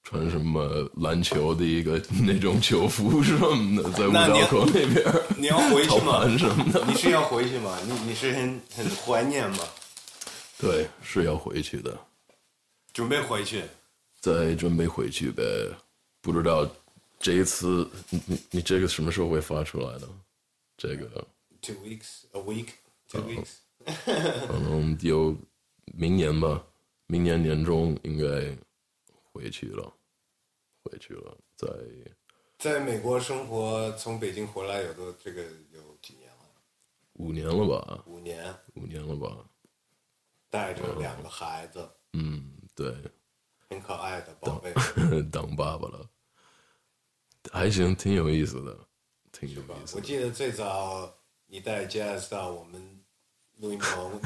穿什么篮球的一个那种球服什么的，在五道口那边你要回去吗？什么的。你是要回去吗？你你是很很怀念吗？对，是要回去的。准备回去？再准备回去呗。不知道这一次你你你这个什么时候会发出来的？这个 Two weeks, a week, two weeks。可能有明年吧，明年年中应该回去了，回去了。在在美国生活，从北京回来有多这个有几年了？五年了吧，五年，五年了吧。带着两个孩子，嗯，对，很可爱的宝贝，当爸爸了，还行，挺有意思的，挺有意思的。我记得最早你带 Jazz 到我们录音棚，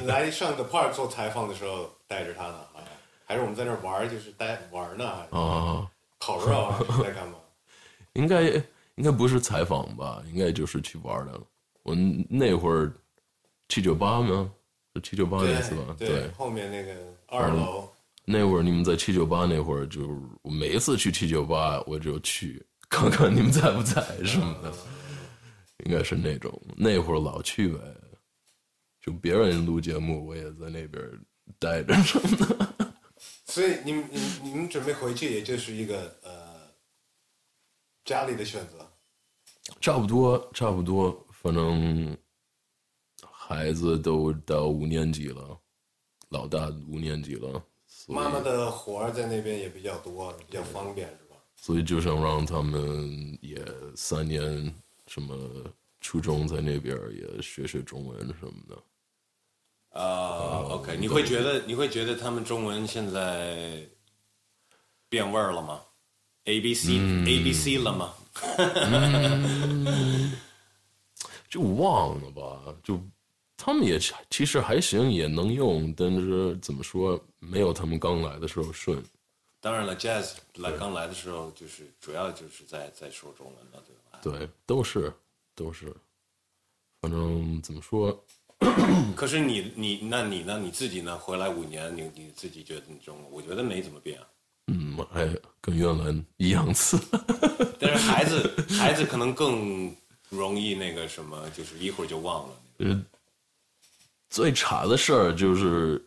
你来上个 Park 做采访的时候带着他呢，啊，还是我们在那儿玩，就是带玩呢，还是啊，烤肉啊，是在干嘛？应该应该不是采访吧，应该就是去玩的。我那会儿七九八吗？是七九八那次吧？对，后面那个二楼，那会儿你们在七九八那会儿，就我每一次去七九八，我就去看看你们在不在什么的，应该是那种。那会儿老去呗，就别人录节目，我也在那边待着什么的。所以你们你你们准备回去，也就是一个呃家里的选择。差不多，差不多，反正孩子都到五年级了，老大五年级了，妈妈的活儿在那边也比较多，比较方便，是吧？所以就想让他们也三年什么初中在那边也学学中文什么的。啊、o k 你会觉得你会觉得他们中文现在变味儿了吗？A B C、A B C 了吗？就忘了吧，就他们也其实还行，也能用，但是怎么说，没有他们刚来的时候顺。当然了，Jazz 来刚来的时候，就是主要就是在在说中文了，对吧？对，都是都是，反正怎么说，可是你你那你呢？你自己呢？回来五年，你你自己觉得你中文，我觉得没怎么变啊。嗯，还跟原来一样次。但是孩子孩子可能更容易那个什么，就是一会儿就忘了。呃，最差的事儿就是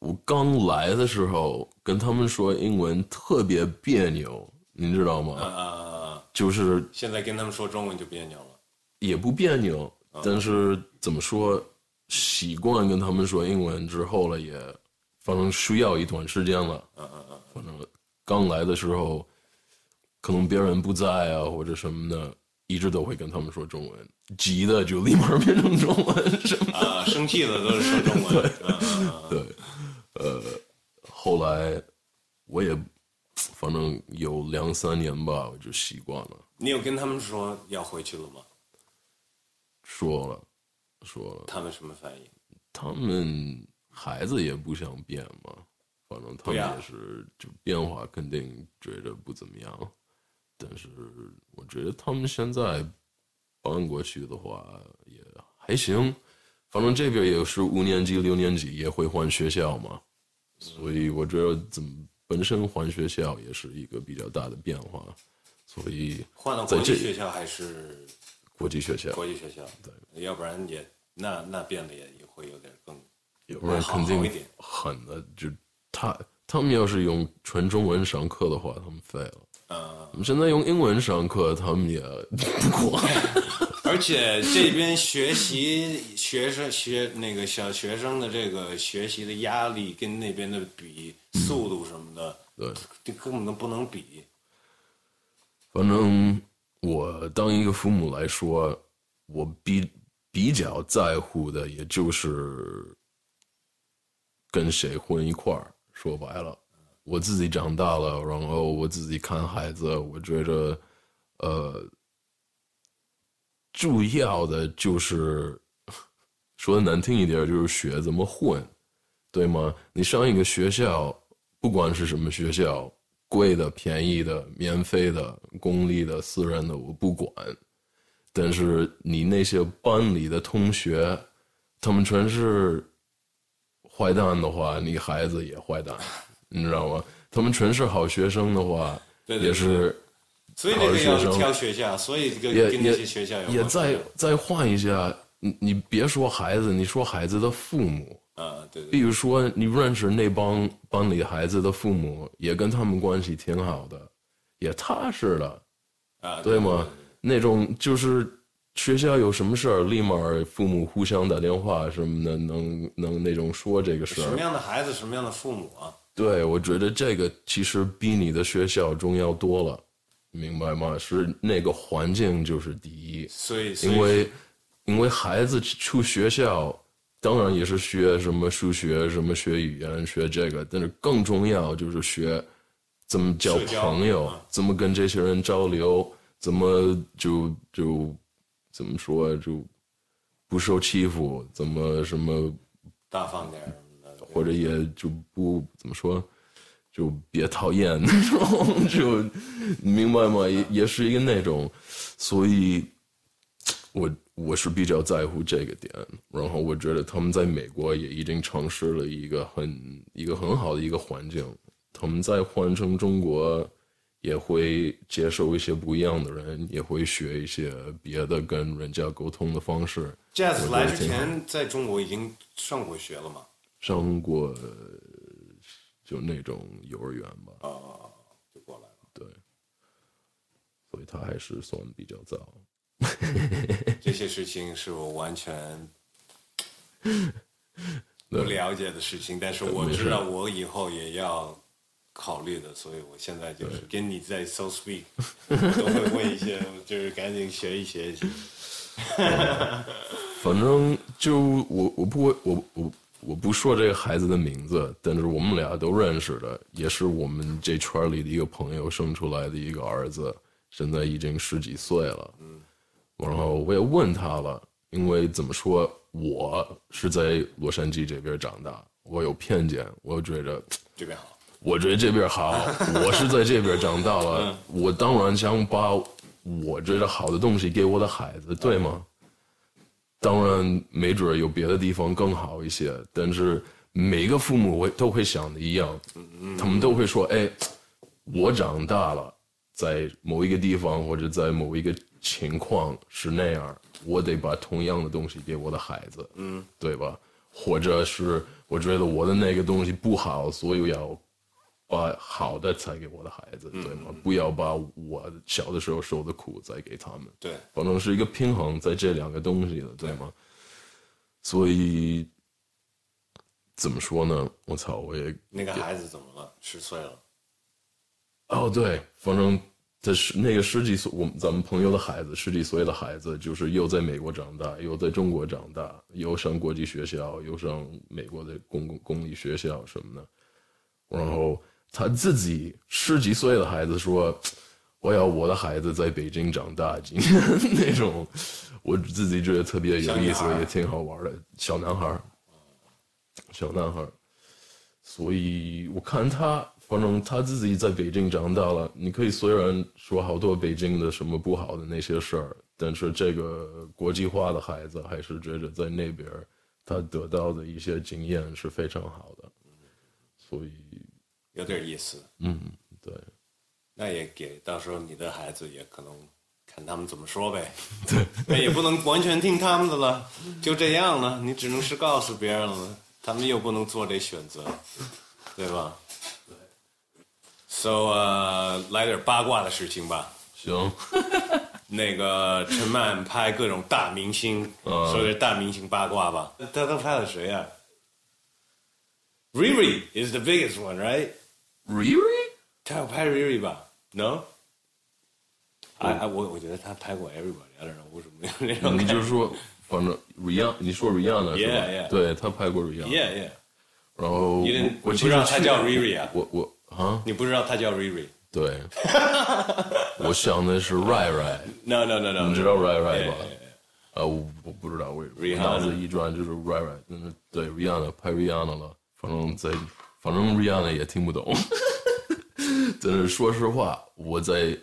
我刚来的时候跟他们说英文特别别扭，您知道吗？啊、就是现在跟他们说中文就别扭了。也不别扭，但是怎么说，习惯跟他们说英文之后了也，反正需要一段时间了。嗯嗯嗯。反正刚来的时候，可能别人不在啊或者什么的，一直都会跟他们说中文，急的就立马变成中文什么。啊，生气的都是说中文。对，呃，后来我也反正有两三年吧，我就习惯了，你有跟他们说要回去了吗？说了说了，他们什么反应？他们孩子也不想变嘛，反正他们也是就变化肯定觉得不怎么样，但是我觉得他们现在搬过去的话也还行，反正这边也是五年级、六年级也会换学校嘛，所以我觉得怎么本身换学校也是一个比较大的变化，所以换到在这国际学校还是国际学校，国际学校？对，要不然也那那变得也也会有点更要不然肯定狠的，就他他们要是用纯中文上课的话，他们废了。呃，我们现在用英文上课，他们也不管。而且这边学习学生学那个小学生的这个学习的压力跟那边的比速度什么的，对，这根本都不能比。反正我当一个父母来说，我比比较在乎的，也就是跟谁混一块儿。说白了，我自己长大了，然后我自己看孩子，我觉得，呃，主要的就是 说的难听一点，就是学怎么混，对吗？你上一个学校，不管是什么学校，贵的、便宜的、免费的、公立的、私人的，我不管。但是你那些班里的同学，他们全是坏蛋的话，你孩子也坏蛋，你知道吗？他们全是好学生的话，对对也是所以那个要挑学校，所以跟也跟那些也学校有也换一下。你你别说孩子，你说孩子的父母，啊，对对比如说你认识那帮班里孩子的父母，也跟他们关系挺好的，也踏实了，啊，对吗？那种就是学校有什么事儿，立马父母互相打电话什么的，能能那种说这个事儿。什么样的孩子，什么样的父母啊？对，我觉得这个其实比你的学校重要多了，明白吗？是那个环境就是第一。因为因为孩子出学校，当然也是学什么数学、什么学语言、学这个，但是更重要就是学怎么交朋友啊，怎么跟这些人交流，怎么就就怎么说就不受欺负，怎么什么大方点或者也就不怎么说，就别讨厌那种，就你明白吗？也也是一个那种，所以我我是比较在乎这个点。然后我觉得他们在美国也已经尝试了一个很一个很好的一个环境，他们在换成中国。也会接受一些不一样的人，也会学一些别的跟人家沟通的方式。Jazz 来之前在中国已经上过学了嘛？上过就那种幼儿园吧，啊，就过来了。对，所以他还是算比较早。这些事情是我完全不了解的事情，但是我知道我以后也要考虑的，所以我现在就是跟你在 So Speak 我都会问一些，就是赶紧学一学。反正就我我不会我我我不说这个孩子的名字，但是我们俩都认识的，也是我们这圈里的一个朋友生出来的一个儿子，现在已经十几岁了。嗯，然后我也问他了，因为怎么说，我是在洛杉矶这边长大，我有偏见，我觉着这边好，我觉得这边好，我是在这边长大了，我当然想把我觉得好的东西给我的孩子，对吗？当然，没准儿有别的地方更好一些，但是每个父母会都会想的一样，他们都会说：“哎，我长大了，在某一个地方或者在某一个情况是那样，我得把同样的东西给我的孩子，嗯，对吧？或者是我觉得我的那个东西不好，所以要把好的才给我的孩子，对吗？不要把我小的时候受的苦再给他们。对，反正是一个平衡在这两个东西的，对吗？所以怎么说呢？我操，我也那个孩子怎么了？十岁了，哦，对，反正他是那个十几岁，我们咱们朋友的孩子，十几岁的孩子，就是又在美国长大，又在中国长大，又上国际学校，又上美国的公共公立学校什么的。然后他自己十几岁的孩子说：“我要我的孩子在北京长大。”今天 那种，我自己觉得特别有意思，也挺好玩的。小男孩，小男孩。所以我看他。反正他自己在北京长大了，你可以虽然说好多北京的什么不好的那些事儿，但是这个国际化的孩子还是觉得在那边他得到的一些经验是非常好的，所以有点意思。嗯，对。那也给到时候你的孩子也可能看他们怎么说呗。对，那也不能完全听他们的了，就这样了。你只能是告诉别人了，他们又不能做这选择，对吧？So，呃，来点八卦的事情吧。行。那个陈曼拍各种大明星，说点大明星八卦吧。他都拍了谁啊？Riri is the biggest one, right? Riri？他要拍 Riri 吧？No？哎哎，我我觉得他拍过 Everybody，但是为什么没有那种？你就是说，反正 Rihanna，你说 Rihanna 是吧。对他拍过 Rihanna。Yeah，Yeah。然后我我不知道他叫 Riri 啊。我我。啊，你不知道他叫 Riri？对，我想的是 Rai Rai。No No No No，你知道 Rai Rai 吧？呃，我我不知道为什么，脑子一转就是 Rai Rai。嗯，对，Rihanna 拍 Rihanna 了，反正在，反正 Rihanna 也听不懂。但是说实话，我在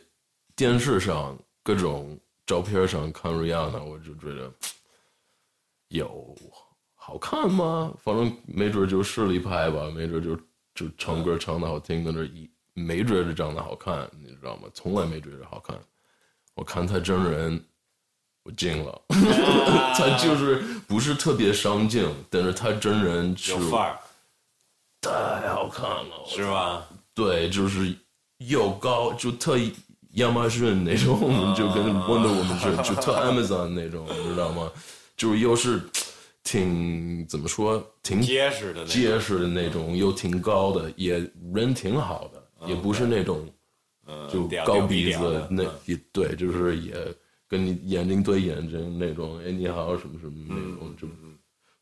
电视上各种照片上看 Rihanna，我就觉得有好看吗？反正没准就实力派吧，没准就。就唱歌唱的好听，在那一没觉得长得好看，你知道吗？从来没觉得好看。我看他真人，我惊了。他就是不是特别上镜，但是他真人有范儿，太好看了，是吧？对，就是又高，就特亚马逊那种，就跟 Wonder Woman 似的，就特 Amazon 那种，你知道吗？就是又是。挺怎么说？挺结实的，结实的那种，又挺高的，也人挺好的，也不是那种，就高鼻子那也对，就是也跟你眼睛对眼睛那种，哎，你好，什么什么那种，就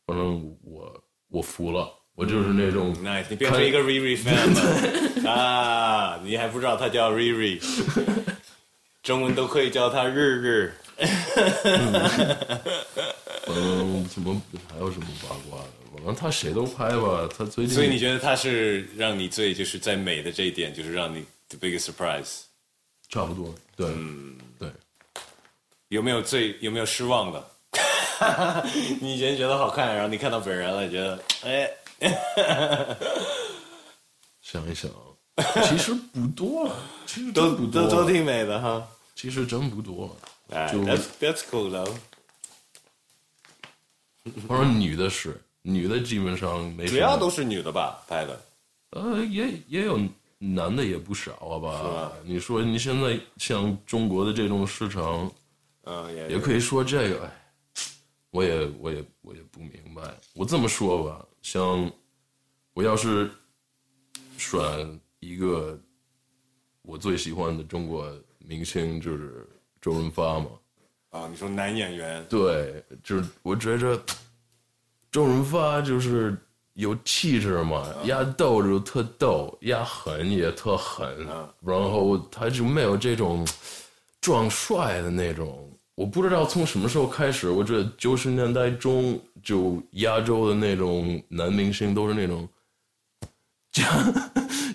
反正我我服了，我就是那种。Nice，你变成一个 Riri fan 了啊！你还不知道他叫 Riri，中文都可以叫他日日。嗯，什么还有什么八卦的？反正他谁都拍吧。他最近，所以你觉得他是让你最就是在美的这一点，就是让你 the biggest surprise？差不多，对，嗯，对。有没有最有没有失望的？你以前觉得好看，然后你看到本人了，觉得哎，想一想，其实不多，其实都都都挺美的哈。其实真不多，就 that's that's cool though。我说女的是女的，基本上没主要都是女的吧拍的。呃，也也有男的也不少啊吧？你说你现在像中国的这种市场，嗯，也也可以说这个。我也我也我也不明白。我这么说吧，像我要是选一个我最喜欢的中国明星，就是周润发嘛。啊，你说男演员？对，就是我觉着周润发就是有气质嘛，压逗就特逗，压狠也特狠，然后他就没有这种装帅的那种。我不知道从什么时候开始，我觉得九十年代中就亚洲的那种男明星都是那种，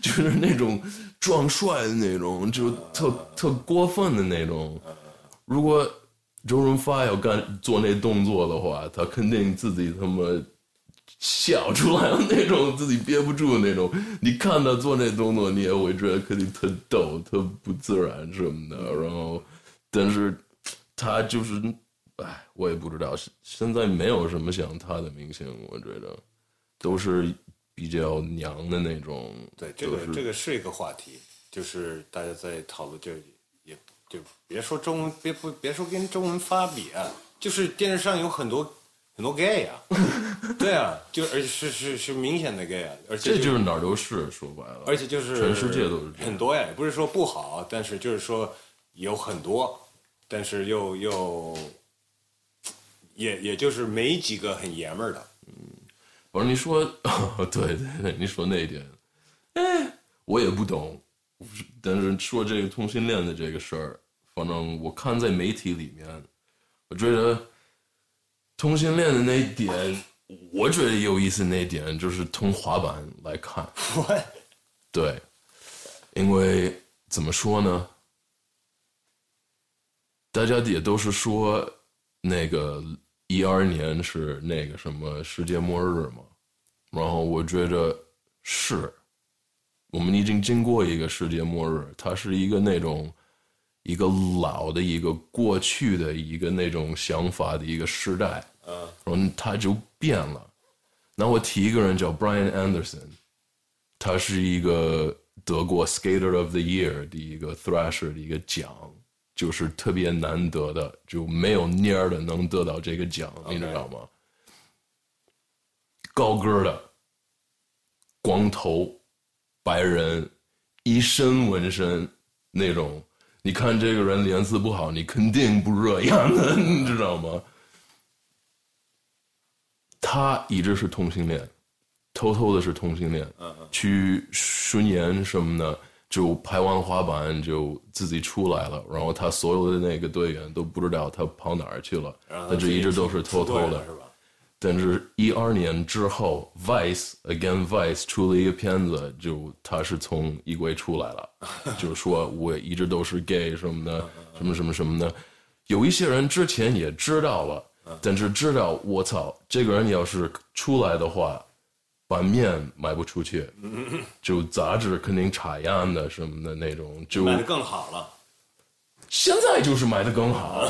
就是那种壮帅的那种，就特特过分的那种。如果周润发要干做那动作的话，他肯定自己他妈笑出来了那种，自己憋不住那种。你看他做那动作，你也会觉得肯定特逗、特不自然什么的。然后，但是他就是，哎，我也不知道。现在没有什么像他的明星，我觉得都是比较娘的那种。对，这个这个是一个话题，就是大家在讨论这。就别说中文，别不别说跟中文发比啊，就是电视上有很多很多 gay 啊，对啊，就而且是是是明显的 gay 啊，而且这就是哪儿都是，说白了，而且就是全世界都是很多呀，也不是说不好，但是就是说有很多，但是又又也也就是没几个很爷们儿的。嗯，我说你说，对对对，你说那一点，哎，我也不懂。但是说这个同性恋的这个事儿，反正我看在媒体里面，我觉得同性恋的那一点，我觉得有意思那一点就是从滑板来看，对，因为怎么说呢？大家也都是说那个一二年是那个什么世界末日嘛，然后我觉得是，我们已经经过一个世界末日，它是一个那种一个老的一个过去的一个那种想法的一个时代，嗯，然后它就变了。那我提一个人叫 Brian Anderson，他是一个得过 Skater of the Year 的一个 Thrasher 的一个奖，就是特别难得的，就没有蔫儿的能得到这个奖，你知道吗？高个儿的，光头，白人，一身纹身那种，你看这个人脸色不好，你肯定不这样的，你知道吗？他一直是同性恋，偷偷的是同性恋，去巡演什么的，就拍完滑板就自己出来了，然后他所有的那个队员都不知道他跑哪儿去了，他就一直都是偷偷的，是吧？但是，一二年之后，Vice Again Vice 出了一个片子，就他是从衣柜出来了，就是说我一直都是 gay 什么的，什么什么什么的。有一些人之前也知道了，但是知道我操，这个人要是出来的话，版面卖不出去，就杂志肯定插样的什么的那种，就卖的更好了。现在就是卖的更好，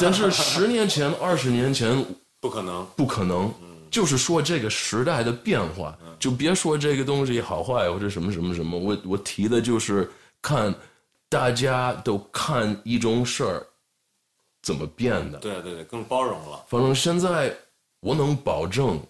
但是十年前、二十年前不可能，不可能，就是说这个时代的变化，就别说这个东西好坏或者什么什么什么，我我提的就是看大家都看一种事儿怎么变的。对对对，更包容了。反正现在我能保证，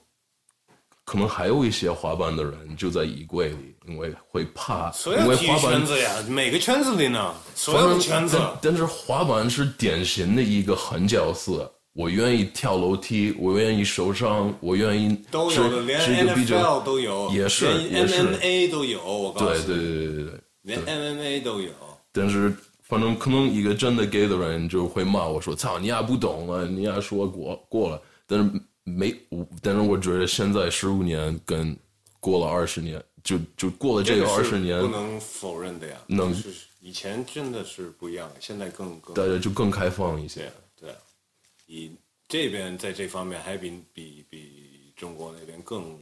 可能还有一些滑板的人就在衣柜里，因为会怕，所有滑板圈子呀，每个圈子里呢，所有的圈子，但但是滑板是典型的一个狠角色。我愿意跳楼梯，我愿意受伤，我愿意都有的，连是一个比较 NFL 都有，也是连也是 MMA 都有。我告诉你，对对对对对对。连 MMA 都有。但是反正可能一个真的 gay 的人就会骂我说：“操，你丫不懂了，你丫说过过了。”但是没，我但是我觉得现在十五年跟过了二十年，就就过了这个个二十年不，能否认的呀。能是以前真的是不一样，现在更更大家就更开放一些。对，以这边在这方面还比比比中国那边更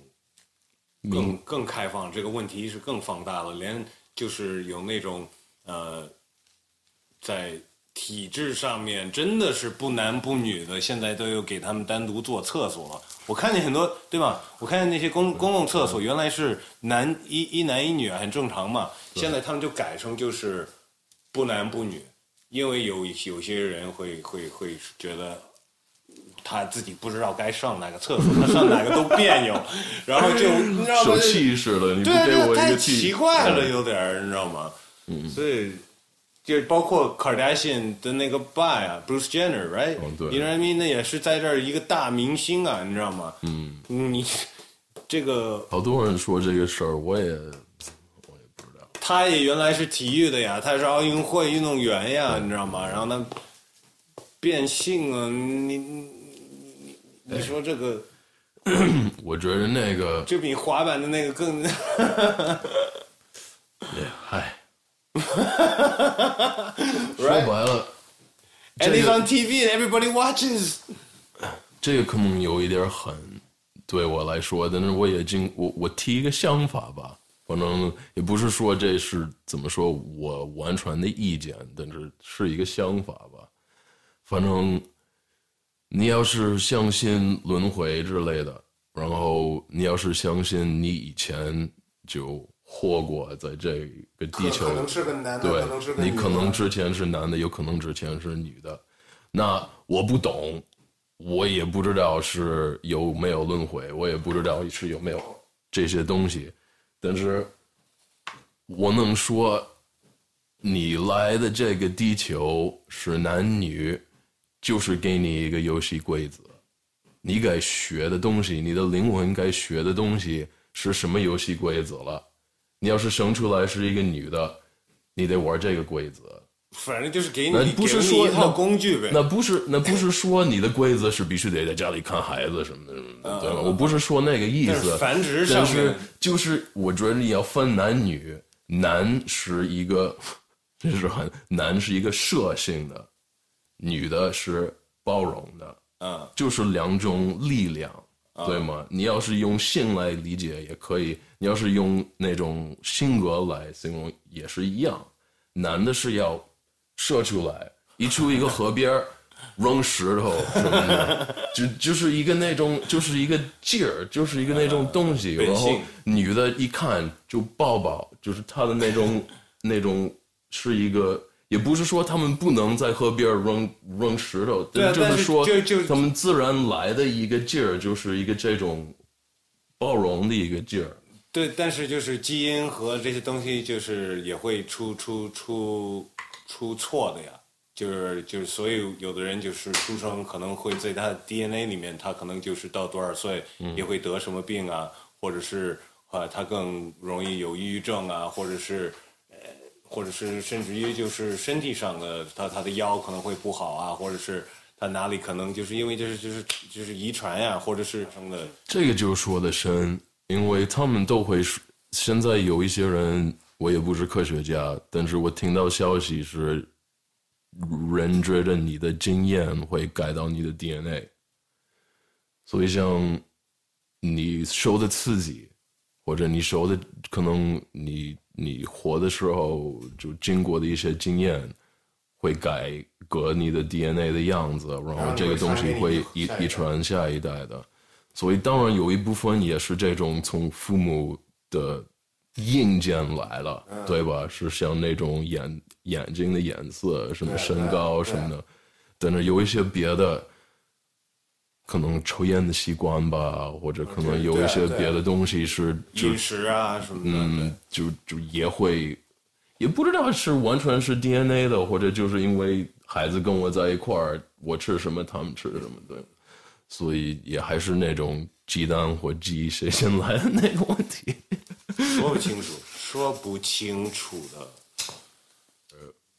更更开放，这个问题是更放大了，连就是有那种呃，在体制上面真的是不男不女的，现在都有给他们单独做厕所了。我看见很多，对吧？我看见那些公公共厕所原来是男一一男一女啊，很正常嘛，现在他们就改成就是不男不女，因为有有些人会会会觉得他自己不知道该上哪个厕所，他上哪个都别扭，然后就你知道吗受？气势了，你不对给我对，太一个气，奇怪了，有点儿，你知道吗？嗯，所以就包括 Kardashian 的那个爸呀，Bruce Jenner，right？哦对你 know what I mean？那也是在这儿一个大明星啊，你知道吗？嗯，你这个好多人说这个事儿，我也我也不知道。他也原来是体育的呀，他是奥运会运动员呀，你知道吗？然后他变性啊，你你你你你说这个，我觉得那个，就比滑板的那个更，哎，说白了，and he's on TV and everybody watches。这个可能有一点狠，对我来说，但是我也经我我提一个想法吧，反正也不是说这是怎么说我完全的意见，但是是一个想法吧。反正你要是相信轮回之类的，然后你要是相信你以前就活过在这个地球，可能是个男的对可能是，个你可能之前是男的，有可能之前是女的，那我不懂，我也不知道是有没有轮回，我也不知道是有没有这些东西，但是我能说，你来的这个地球是男女，就是给你一个游戏规则，你该学的东西，你的灵魂该学的东西是什么游戏规则了？你要是生出来是一个女的，你得玩这个规则。反正就是给你那不是说一套那工具呗。那不是那不是说你的规则是必须得在家里看孩子什么的，什么的对吧？我不是说那个意思。繁殖上但是，就是我觉得你要分男女，男是一个，这是很男是一个射性的，女的是包容的，嗯，就是两种力量，对吗？你要是用性来理解也可以，你要是用那种性格来形容也是一样。男的是要射出来，一出一个河边儿扔石头什么的，就就是一个那种，就是一个劲儿，就是一个那种东西。然后 女的一看就抱抱，就是她的那种那种是一个。也不是说他们不能在河边扔扔石头，就对啊但是说就就他们自然来的一个劲儿，就是一个这种包容的一个劲儿。对，但是就是基因和这些东西，就是也会出出出出错的呀。就是就是，所以有的人就是出生可能会在他的 DNA 里面，他可能就是到多少岁也会得什么病啊，或者是啊他更容易有抑郁症啊，或者是呃，或者是甚至于就是身体上的，他他的腰可能会不好啊，或者是他哪里可能就是因为就是就是就是遗传呀、或者是什么的。这个就说的深，因为他们都会说，现在有一些人，我也不是科学家，但是我听到消息是，人觉得你的经验会改到你的 DNA，所以像你受的刺激，或者你受的可能你你活的时候就经过的一些经验，会改革你的 DNA 的样子，然后这个东西会遗遗传下一代的。所以当然有一部分也是这种从父母的硬件来了，对吧？是像那种眼眼睛的颜色、什么身高什么的，但是有一些别的，可能抽烟的习惯吧，或者可能有一些别的东西是就饮食啊什么的，嗯，就就也会，也不知道是完全是 DNA 的，或者就是因为孩子跟我在一块儿，我吃什么他们吃什么，对，所以也还是那种鸡蛋或鸡谁先来的那个问题。说不清楚，说不清楚的。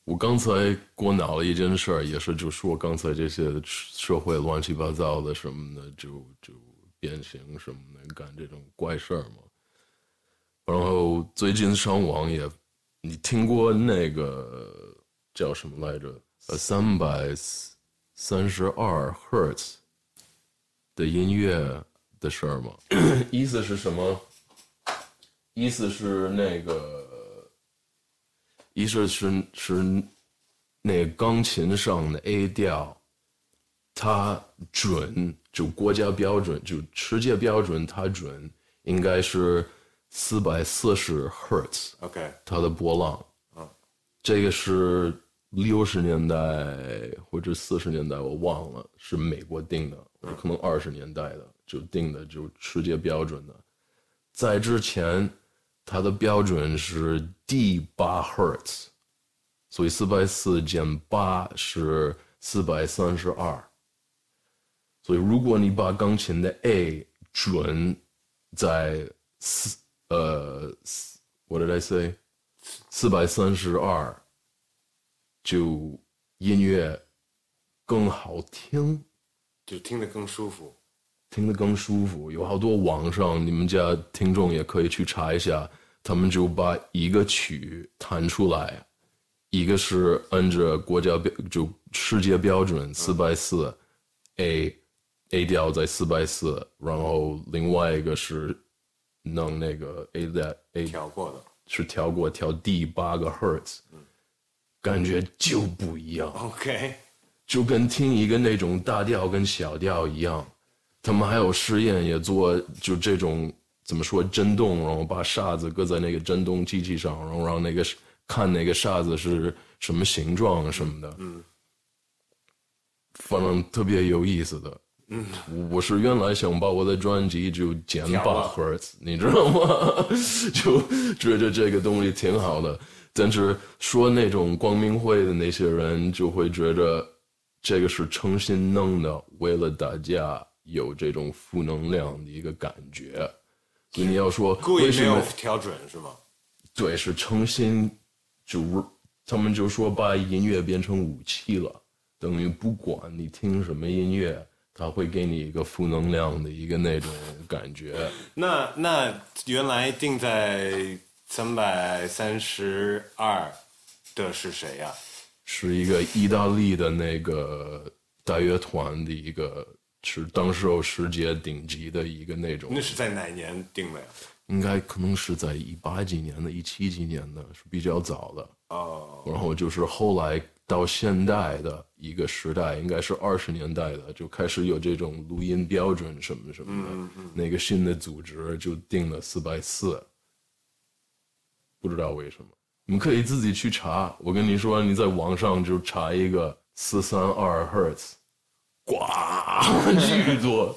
我刚才过脑了一件事儿，也是就说刚才这些社会乱七八糟的什么的，就就变形什么的，干这种怪事儿嘛。然后最近上网也，你听过那个叫什么来着？呃，三百三十二赫兹的音乐的事儿吗？意思是什么？意思是那个。一是是是那钢琴上的 A 调，它准就国家标准就世界标准，它准应该是四百四十赫兹，OK，它的波浪。嗯，这个是六十年代或者四十年代，我忘了是美国定的，或者可能二十年代的就定的就世界标准的。在之前，它的标准是 D 八赫兹，所以四百四减八是四百三十二。所以如果你把钢琴的 A 准在四呃四，what did I say？四百三十二，就音乐更好听。就听得更舒服。听得更舒服。有好多网上，你们家听众也可以去查一下，他们就把一个曲弹出来，一个是按着国家标就世界标准四百四，A A 调在四百四，然后另外一个是弄那个 A 的 A 调过的。是调过调 D 八个 Hertz，，感觉就不一样。OK，就跟听一个那种大调跟小调一样。他们还有实验也做，就这种怎么说震动，然后把沙子搁在那个震动机器上，然后让那个看那个沙子是什么形状什么的。嗯，反正特别有意思的。嗯，我是原来想把我的专辑就剪八调了 hertz，你知道吗？就觉得这个东西挺好的，但是说那种光明会的那些人就会觉得这个是诚心弄的，为了大家有这种负能量的一个感觉。所以你要说故意没有为什么调准是吗？对，是诚心，就他们就说把音乐变成武器了，等于不管你听什么音乐，它会给你一个负能量的一个那种感觉。那那原来定在三百三十二的是谁呀、是一个意大利的那个大乐团的一个，是当时候世界顶级的一个那种那，是在哪年定的呀？应该可能是在一八几年的、一七几年的，是比较早的。哦，然后就是后来到现代的一个时代，应该是二十年代的，就开始有这种录音标准什么什么的。那个新的组织就定了四百四，不知道为什么。你们可以自己去查。我跟你说，你在网上就查一个四三二赫兹，呱，巨多。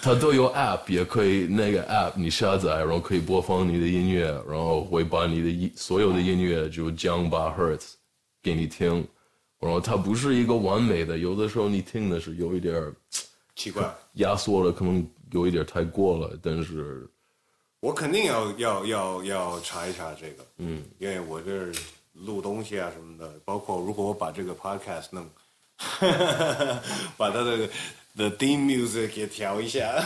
它都有 app，也可以那个 app 你下载，然后可以播放你的音乐，然后会把你的音所有的音乐就降八赫兹给你听。然后它不是一个完美的，有的时候你听的是有一点儿奇怪，压缩了，可能有一点太过了，但是我肯定要要要要查一查这个，嗯，因为我这儿录东西啊什么的，包括如果我把这个 podcast 弄，把他的 The theme music 也调一下。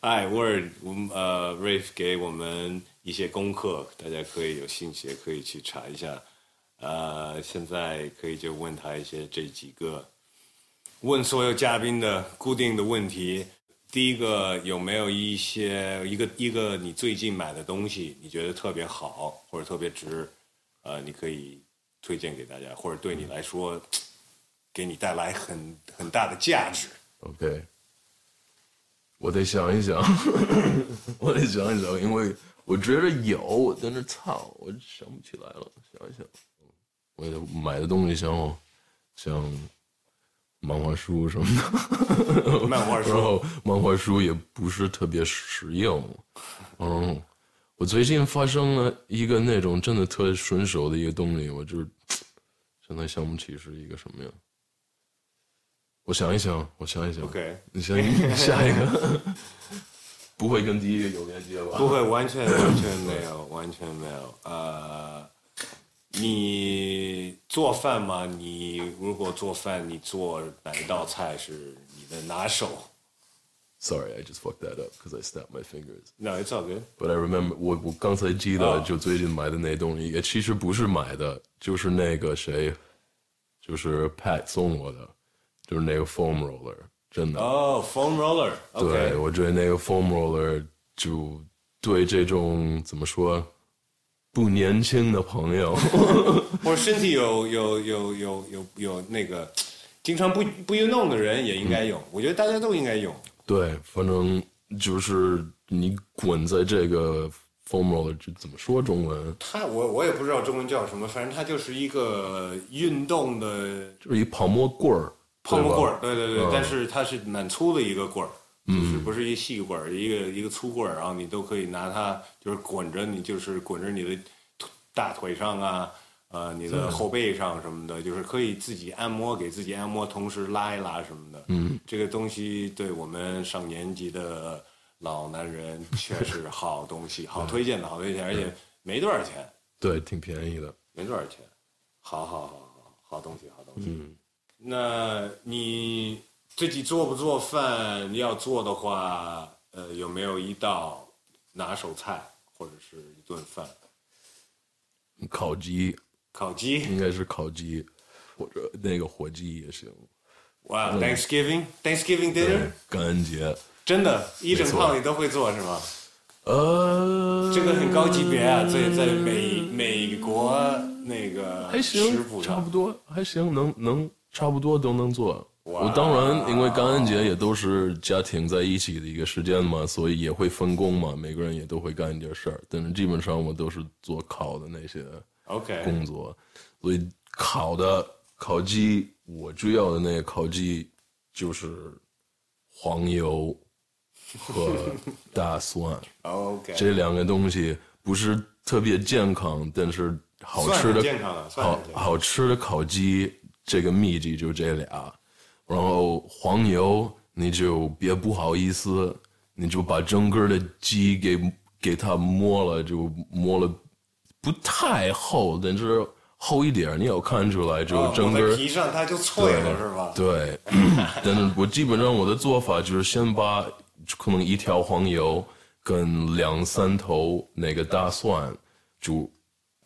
哎，Word，我们呃，Rafe 给我们一些功课，大家可以有兴趣也可以去查一下。呃，现在可以就问他一些这几个问所有嘉宾的固定的问题。第一个有没有一些一个一个你最近买的东西，你觉得特别好或者特别值，呃，你可以推荐给大家，或者对你来说 给你带来很很大的价值。OK，我得想一想，我得想一想，因为我觉得有，我在那操，我想不起来了。想一想，我得买的东西像像漫画书什么的，漫画书 然后漫画书也不是特别实用。嗯，我最近发生了一个那种真的特顺手的一个动力，我就是 现在想不起是一个什么呀。我想一想，我想一想。OK 你先下一个，不会跟第一个有连接吧？不会，完全完全没有，完全没有。呃，你做饭吗？你如果做饭，你做哪一道菜是你的拿手 Sorry, I just fucked that up because I snapped my fingers. ？No, it's all good. But I remember，我我刚才记得，哦就最近买的那东西，也其实不是买的，就是那个谁，就是 Pat 送我的，就是那个 foam roller，真的。哦、f o a m roller. 对， OK，我觉得那个 foam roller 就对这种怎么说不年轻的朋友，或者身体有有有有有有那个经常不不运动的人也应该用。我觉得大家都应该用。 对，反正就是你滚在这个 roller，就怎么说中文？它我我也不知道中文叫什么，反正它就是一个运动的就是一泡沫棍儿，泡沫棍儿，对对对但是它是蛮粗的一个棍儿，就是不是一细棍儿，一个一个粗棍儿，然后你都可以拿它就是滚着你，就是滚着你的腿大腿上啊，呃，你的后背上什么的，就是可以自己按摩，给自己按摩，同时拉一拉什么的。嗯，这个东西对我们上年纪的老男人确实 好东西，好推荐的好推荐，而且没多少钱。对，挺便宜的。没多少钱，好好好好好东西，好东西。嗯，那你自己做不做饭？要做的话，呃，有没有一道拿手菜或者是一顿饭？烤鸡烤鸡，应该是烤鸡，或者那个火鸡也行。哇，Thanksgiving，Thanksgiving dinner，感恩节，真的，一整套你都会做是吗？呃，这个很高级别啊，在在美美国那个还行差不多还行，能能差不多都能做。我当然，因为感恩节也都是家庭在一起的一个时间嘛，所以也会分工嘛，每个人也都会干一点事儿。但是基本上我都是做烤的那些 OK，工作，所以烤的烤鸡，我主要的那个烤鸡就是黄油和大蒜 OK，这两个东西，不是特别健康，但是好吃的健康的，好康。好吃的烤鸡，这个秘籍就这俩。然后黄油，你就别不好意思，你就把整个的鸡给给它摸了，就摸了不太厚，但是厚一点，你有看出来，就哦整个、抹在皮上它就脆了，是吧？对，但是我基本上我的做法就是先把可能一条黄油跟两三头那个大蒜就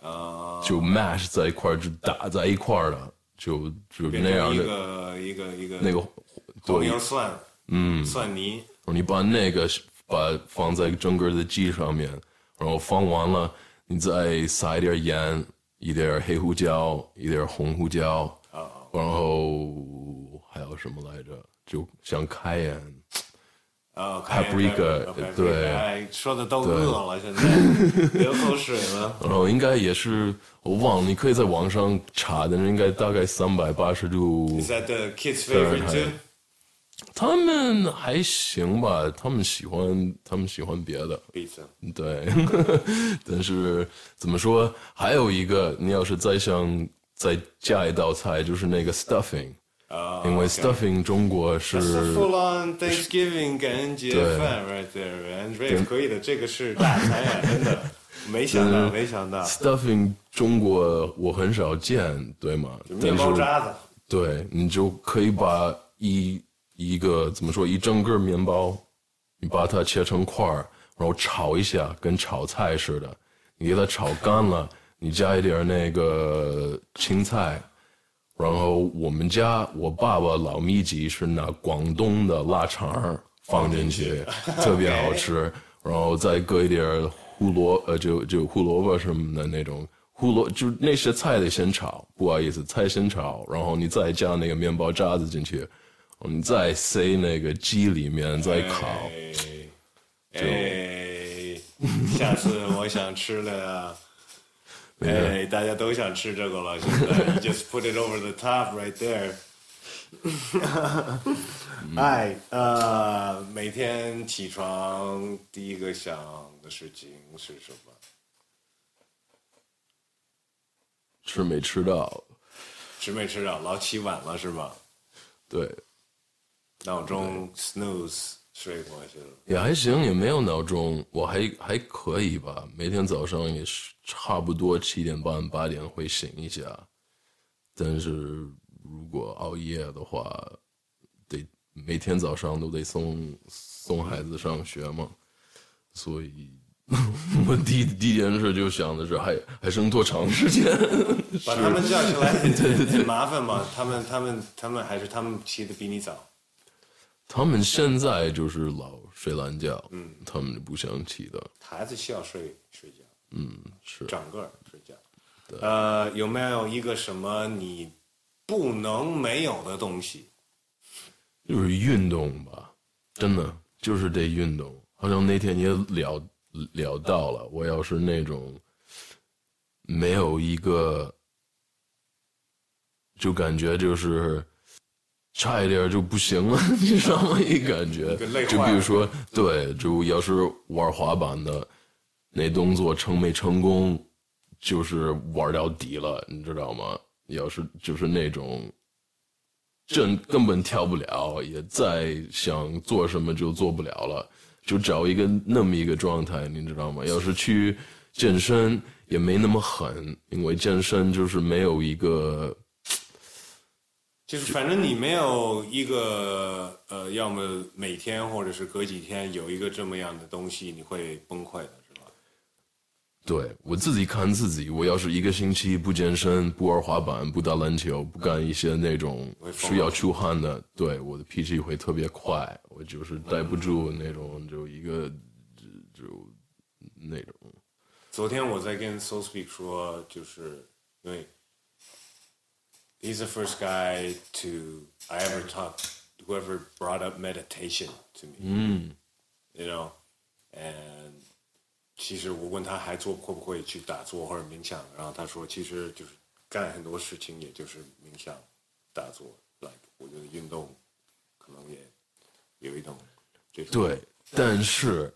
啊，就 mash 在一块儿，就打在一块儿了，就就那样的一个一个一个那个黄对，油蒜，嗯，蒜泥，你把那个把放在整个的鸡上面，然后放完了，你再撒一点盐，一点黑胡椒，一点红胡椒，啊，然后还有什么来着？就像开眼。啊 Paprika，对哎，说的都饿了，现在 流口水了。然后应该也是我忘了，你可以在网上查，但是应该大概三百八十度 Is。that the kids' favorite too？他们还行吧，他们喜欢他们喜欢别的。对。但是怎么说，还有一个，你要是再想再加一道菜，就是那个 stuffing，啊，因为 stuffing 中国是是 full on Thanksgiving 感恩节对。饭，right there，and Ray 可以的，这个是大餐呀，真的，没想到，没想到，stuffing 中国我很少见，对吗？面包渣子，对你就可以把一一个怎么说一整个面包，你把它切成块儿，然后炒一下，跟炒菜似的。你给它炒干了，你加一点那个青菜，然后我们家我爸爸老秘籍是拿广东的腊肠放进去，特别好吃，然后再搁一点胡萝呃就就胡萝卜什么的那种。胡萝就那些菜得先炒，不好意思，菜先炒，然后你再加那个面包渣子进去，然后你再塞那个鸡里面再烤。哎，哎，下次我想吃了呀。哎，大家都想吃这个了，现在 just put it over the top right there。哎，呃，每天起床第一个想的事情是什么？吃没吃到？吃没吃到？老起晚了是吧？对，闹钟 snooze 睡过去了。也还行，也没有闹钟，我还还可以吧。每天早上也是差不多七点半八点会醒一下，但是如果熬夜的话，得每天早上都得送送孩子上学嘛，所以我第第一件事就想的是还还剩多长时间？把他们叫起来 很很很麻烦嘛？他们他们他们还是他们起的比你早？他们现在就是老睡懒觉，嗯，他们不想起的，孩子需要睡睡觉，嗯，是。长个儿睡觉。呃，有没有一个什么你不能没有的东西？就是运动吧，真的就是得运动。好像那天也聊聊到了，我要是那种没有一个，就感觉就是差一点就不行了，你知道吗？一感觉就比如说，对，就要是玩滑板的，那动作成没成功，就是玩到底了，你知道吗？要是就是那种。真根本跳不了，也再想做什么就做不了了，就找一个那么一个状态，你知道吗？要是去健身也没那么狠，因为健身就是没有一个，就是反正你没有一个呃，要么每天或者是隔几天有一个这么样的东西，你会崩溃的是吧？对我自己看自己，我要是一个星期不健身、不玩滑板、不打篮球、不干一些那种需要出汗的，对我的脾气会特别快，我就是待不住那种，就一个就就那种。昨天我在跟 So Speak 说，就是因为 he's the first guy to I ever talk whoever brought up meditation to me. 嗯 you know, and 其实我问他还做会不会去打坐或者冥想，然后他说其实就是干很多事情，也就是冥想、打坐。like 我觉得运动可能也有一种这种对，但是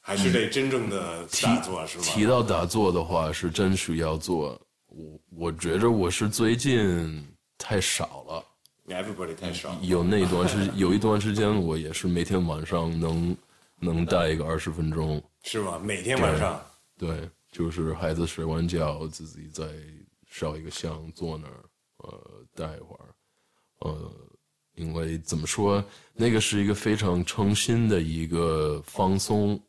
还是得真正的打坐是吧？提到打坐的话，是真需要做。我我觉着我是最近太少了。Everybody 太少，有那一段时有一段时间，我也是每天晚上能能待一个二十分钟。是吗？每天晚上对，就是孩子睡完觉，自己再烧一个香，坐那儿，呃，待一会儿，呃，因为怎么说，那个是一个非常诚心的一个放松，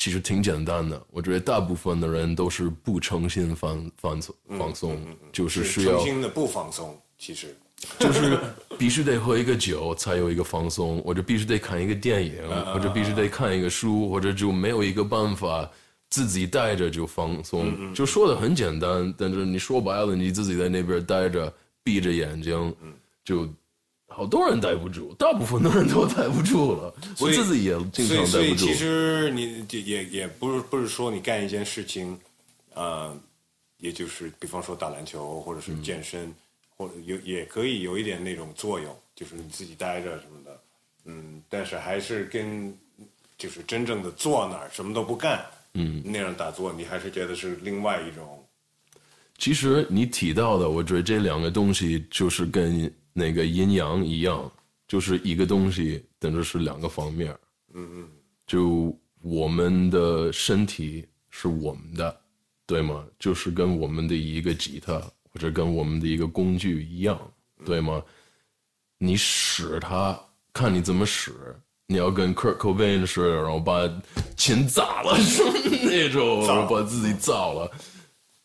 其实挺简单的。我觉得大部分的人都是不诚心放放松放松，就是需要诚心的不放松，其实 就是必须得喝一个酒才有一个放松，或者必须得看一个电影，或者必须得看一个书，或者就没有一个办法自己待着就放松。就说的很简单，但是你说白了，你自己在那边待着，闭着眼睛，就好多人待不住，大部分的人都待不住了。我自己也经常待不住所以其。实你也也也不是不是说你干一件事情，呃，也就是比方说打篮球或者是健身，或者有也可以有一点那种作用，就是你自己待着什么的，嗯，但是还是跟就是真正的坐那儿什么都不干，嗯，那样打坐，你还是觉得是另外一种，其实你提到的，我觉得这两个东西就是跟那个阴阳一样，就是一个东西，但是是两个方面。嗯嗯，就我们的身体是我们的，对吗？就是跟我们的一个吉他或者跟我们的一个工具一样，对吗？你使它，看你怎么使。你要跟 Kurt Cobain 似的，然后把琴砸了，是那种，然后把自己造了。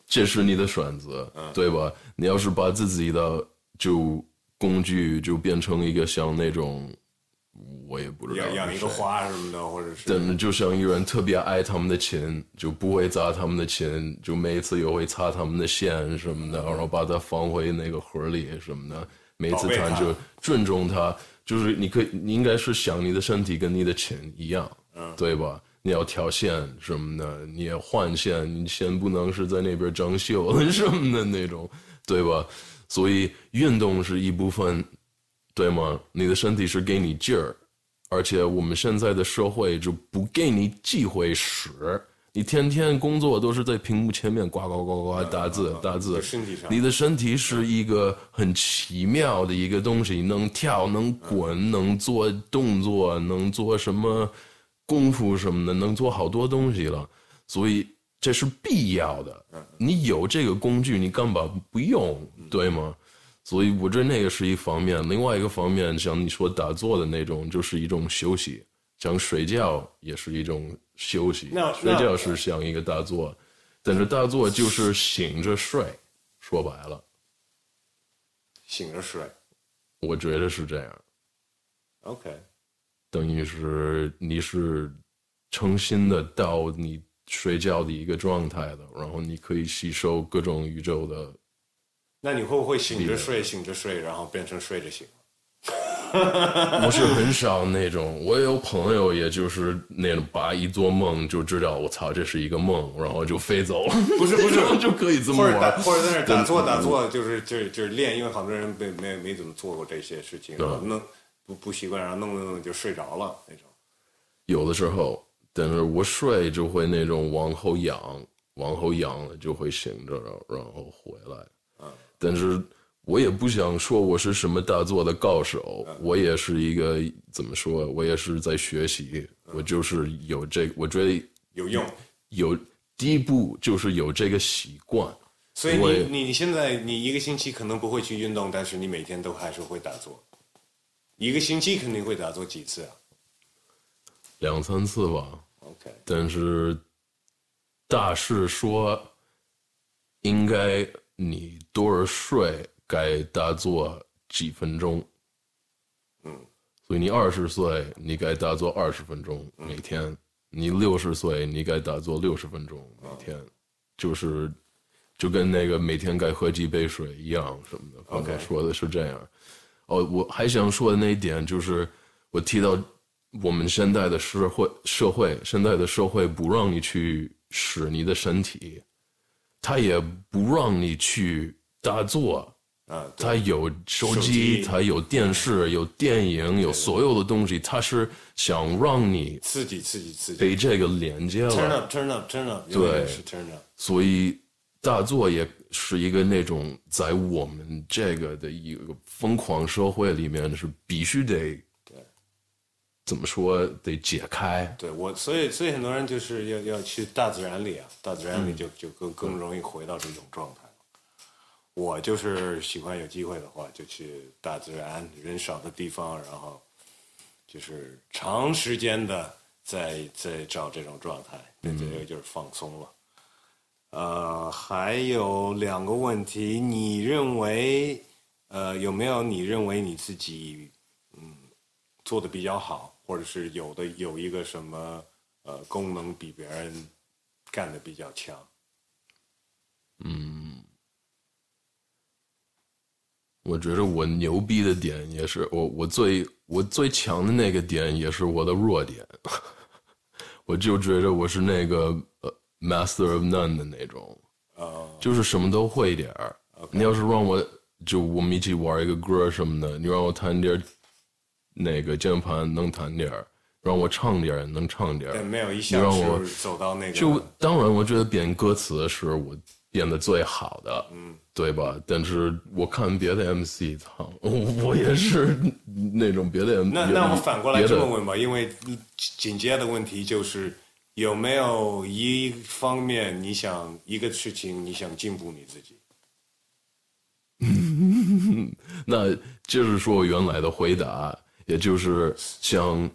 这是你的选择，对吧？你要是把自己的就工具就变成一个像那种，我也不知道养养一个，花什么的，或者是但就像一个人特别爱他们的琴，就不会砸他们的琴，就每次又会擦他们的线什么的，然后把它放回那个盒里什么的。每次弹就尊重它，就是你可以，你应该是想你的身体跟你的琴一样，对吧？你要调线什么的，你也换线，你线不能是在那边整锈了什么的那种，对吧？所以运动是一部分，对吗？你的身体是给你劲儿，而且我们现在的社会就不给你机会使，你天天工作都是在屏幕前面呱呱呱呱打字打字，你的身体是一个很奇妙的一个东西，能跳，能滚，能做动作，能做什么功夫什么的，能做好多东西了。所以这是必要的。你有这个工具，你干嘛不用？对吗？所以我觉得那个是一方面，另外一个方面，像你说打坐的那种，就是一种休息，像睡觉也是一种休息。睡觉是像一个大坐，但是大坐就是醒着睡，说白了，醒着睡我觉得是这样，，OK，等于是你是诚心的到你睡觉的一个状态的，然后你可以吸收各种宇宙的那你会不会醒着睡，醒着睡，然后变成睡着醒？我是很少那种，我有朋友，也就是那种把一做梦就知道，我操，这是一个梦，然后就飞走了。不是不是 就可以这么或者打玩。或者在那打坐打坐，就是就是就是练，因为好多人没没没怎么做过这些事情，弄不不习惯，然后弄弄弄就睡着了那种。有的时候，但是我睡就会那种往后仰，往后仰了就会醒着，然后然后回来。但是我也不想说我是什么大作的高手，我也是一个怎么说，我也是在学习，我就是有这，我觉得有用，有第一步就是有这个习惯。所以你你你现在你一个星期可能不会去运动，但是你每天都还是会打坐。一个星期肯定会打坐几次啊两三次吧，？OK，但是大师说，应该你多少岁该打坐几分钟。嗯，所以你二十岁，你该打坐二十分钟每天；你六十岁，你该打坐六十分钟每天。就是就跟那个每天该喝几杯水一样什么的。刚才说的是这样。哦，我还想说的那一点就是，我提到我们现在的社会，社会现在的社会不让你去使你的身体，他也不让你去打坐，啊，对。他有手手机，机他有电视，有电影，有所有的东西，他是想让你刺激刺激刺激。被这个连接，turn 了，up turn up turn up，对。是 turn up。所以大作也是一个那种在我们这个的一个疯狂社会里面是必须得怎么说得解开，对我，所以所以很多人就是要要去大自然里啊，大自然里嗯就就更更容易回到这种状态。我就是喜欢有机会的话，就去大自然人少的地方，然后就是长时间的在在找这种状态，那这个就是放松了。呃，还有两个问题，你认为呃有没有你认为你自己嗯做的比较好，或者是有的有一个什么呃功能比别人干的比较强？嗯。我觉得我牛逼的点也是我我最我最强的那个点也是我的弱点，我就觉得我是那个呃 master of none 的那种，呃，就是什么都会一点儿。你要是让我就我们一起玩一个歌什么的，你让我弹点儿那个键盘能弹点儿，让我唱点儿能唱点儿但，没有一你项让我是走到那个就当然，我觉得编歌词是我编的最好的，嗯，对吧？但是我看别的 MC 唱，我也是那种别的 MC。那那我反过来这么问吧，因为你紧接的问题就是有没有一方面你想一个事情你想进步你自己？那就是说我原来的回答，也就是想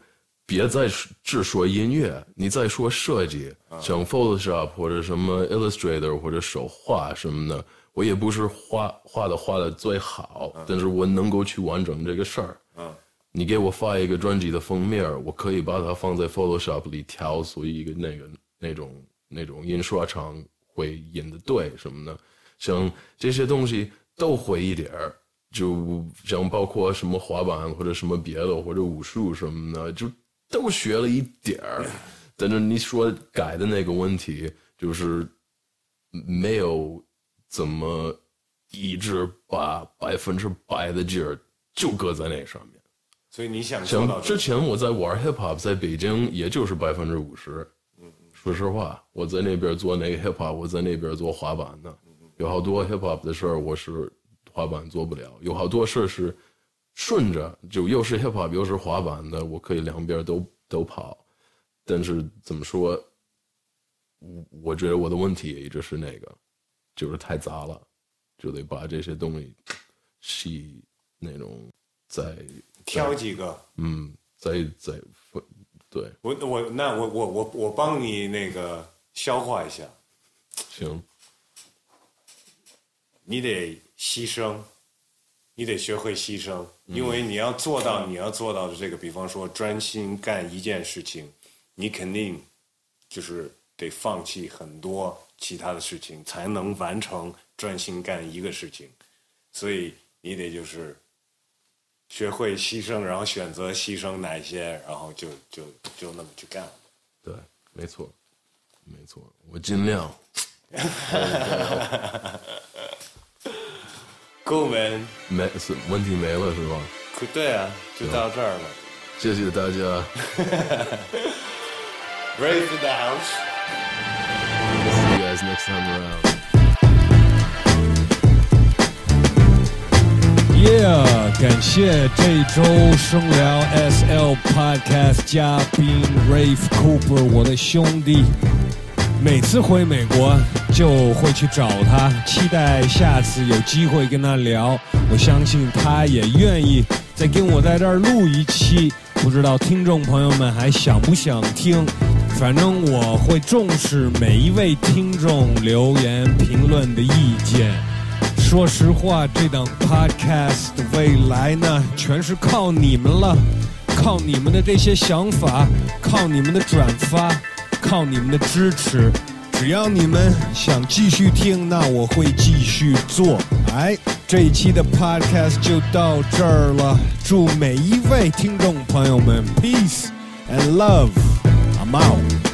别再只说音乐，你再说设计，像 Photoshop 或者什么 Illustrator 或者手画什么的，我也不是画画的画的最好，但是我能够去完成这个事儿。嗯你给我发一个专辑的封面，我可以把它放在 Photoshop 里调，所以一个那个那种那种印刷厂会印的对什么的，像这些东西都会一点儿，就像包括什么滑板或者什么别的或者武术什么的，就都学了一点儿。但是你说改的那个问题，就是没有怎么一直把百分之百的劲儿就搁在那上面。所以你想做到像之前我在玩 hip hop，在北京也就是百分之五十。说实话，我在那边做那个 hip hop，我在那边做滑板呢，有好多 hip hop 的事儿，我是滑板做不了，有好多事儿是顺着，就又是 hip hop 又是滑板的，我可以两边都都跑。但是怎么说，我我觉得我的问题也一直是那个，就是太杂了，就得把这些东西细那种再挑几个，嗯，再再分对，我我那我我我我帮你那个消化一下，行，你得牺牲，你得学会牺牲，因为你要做到你要做到的这个，比方说专心干一件事情，你肯定就是得放弃很多其他的事情，才能完成专心干一个事情。所以你得就是学会牺牲，然后选择牺牲哪些，然后就就就那么去干。对，没错，没错，我尽量。够没？没是问题没了是吧？可对啊，就到这儿了。谢谢大家 Ready for the house。 ，See you guys next time around。 Yeah，感谢这一周声聊 SL Podcast 嘉宾 Rafe Cooper，我的兄弟。 每次回美国就会去找他，期待下次有机会跟他聊。我相信他也愿意再跟我在这儿录一期，不知道听众朋友们还想不想听？反正我会重视每一位听众留言评论的意见。说实话，这档 podcast 的未来呢，全是靠你们了，靠你们的这些想法，靠你们的转发，靠你们的支持。只要你们想继续听，那我会继续做。哎，这一期的 podcast 就到这儿了。祝每一位听众朋友们 peace and love。I'm out。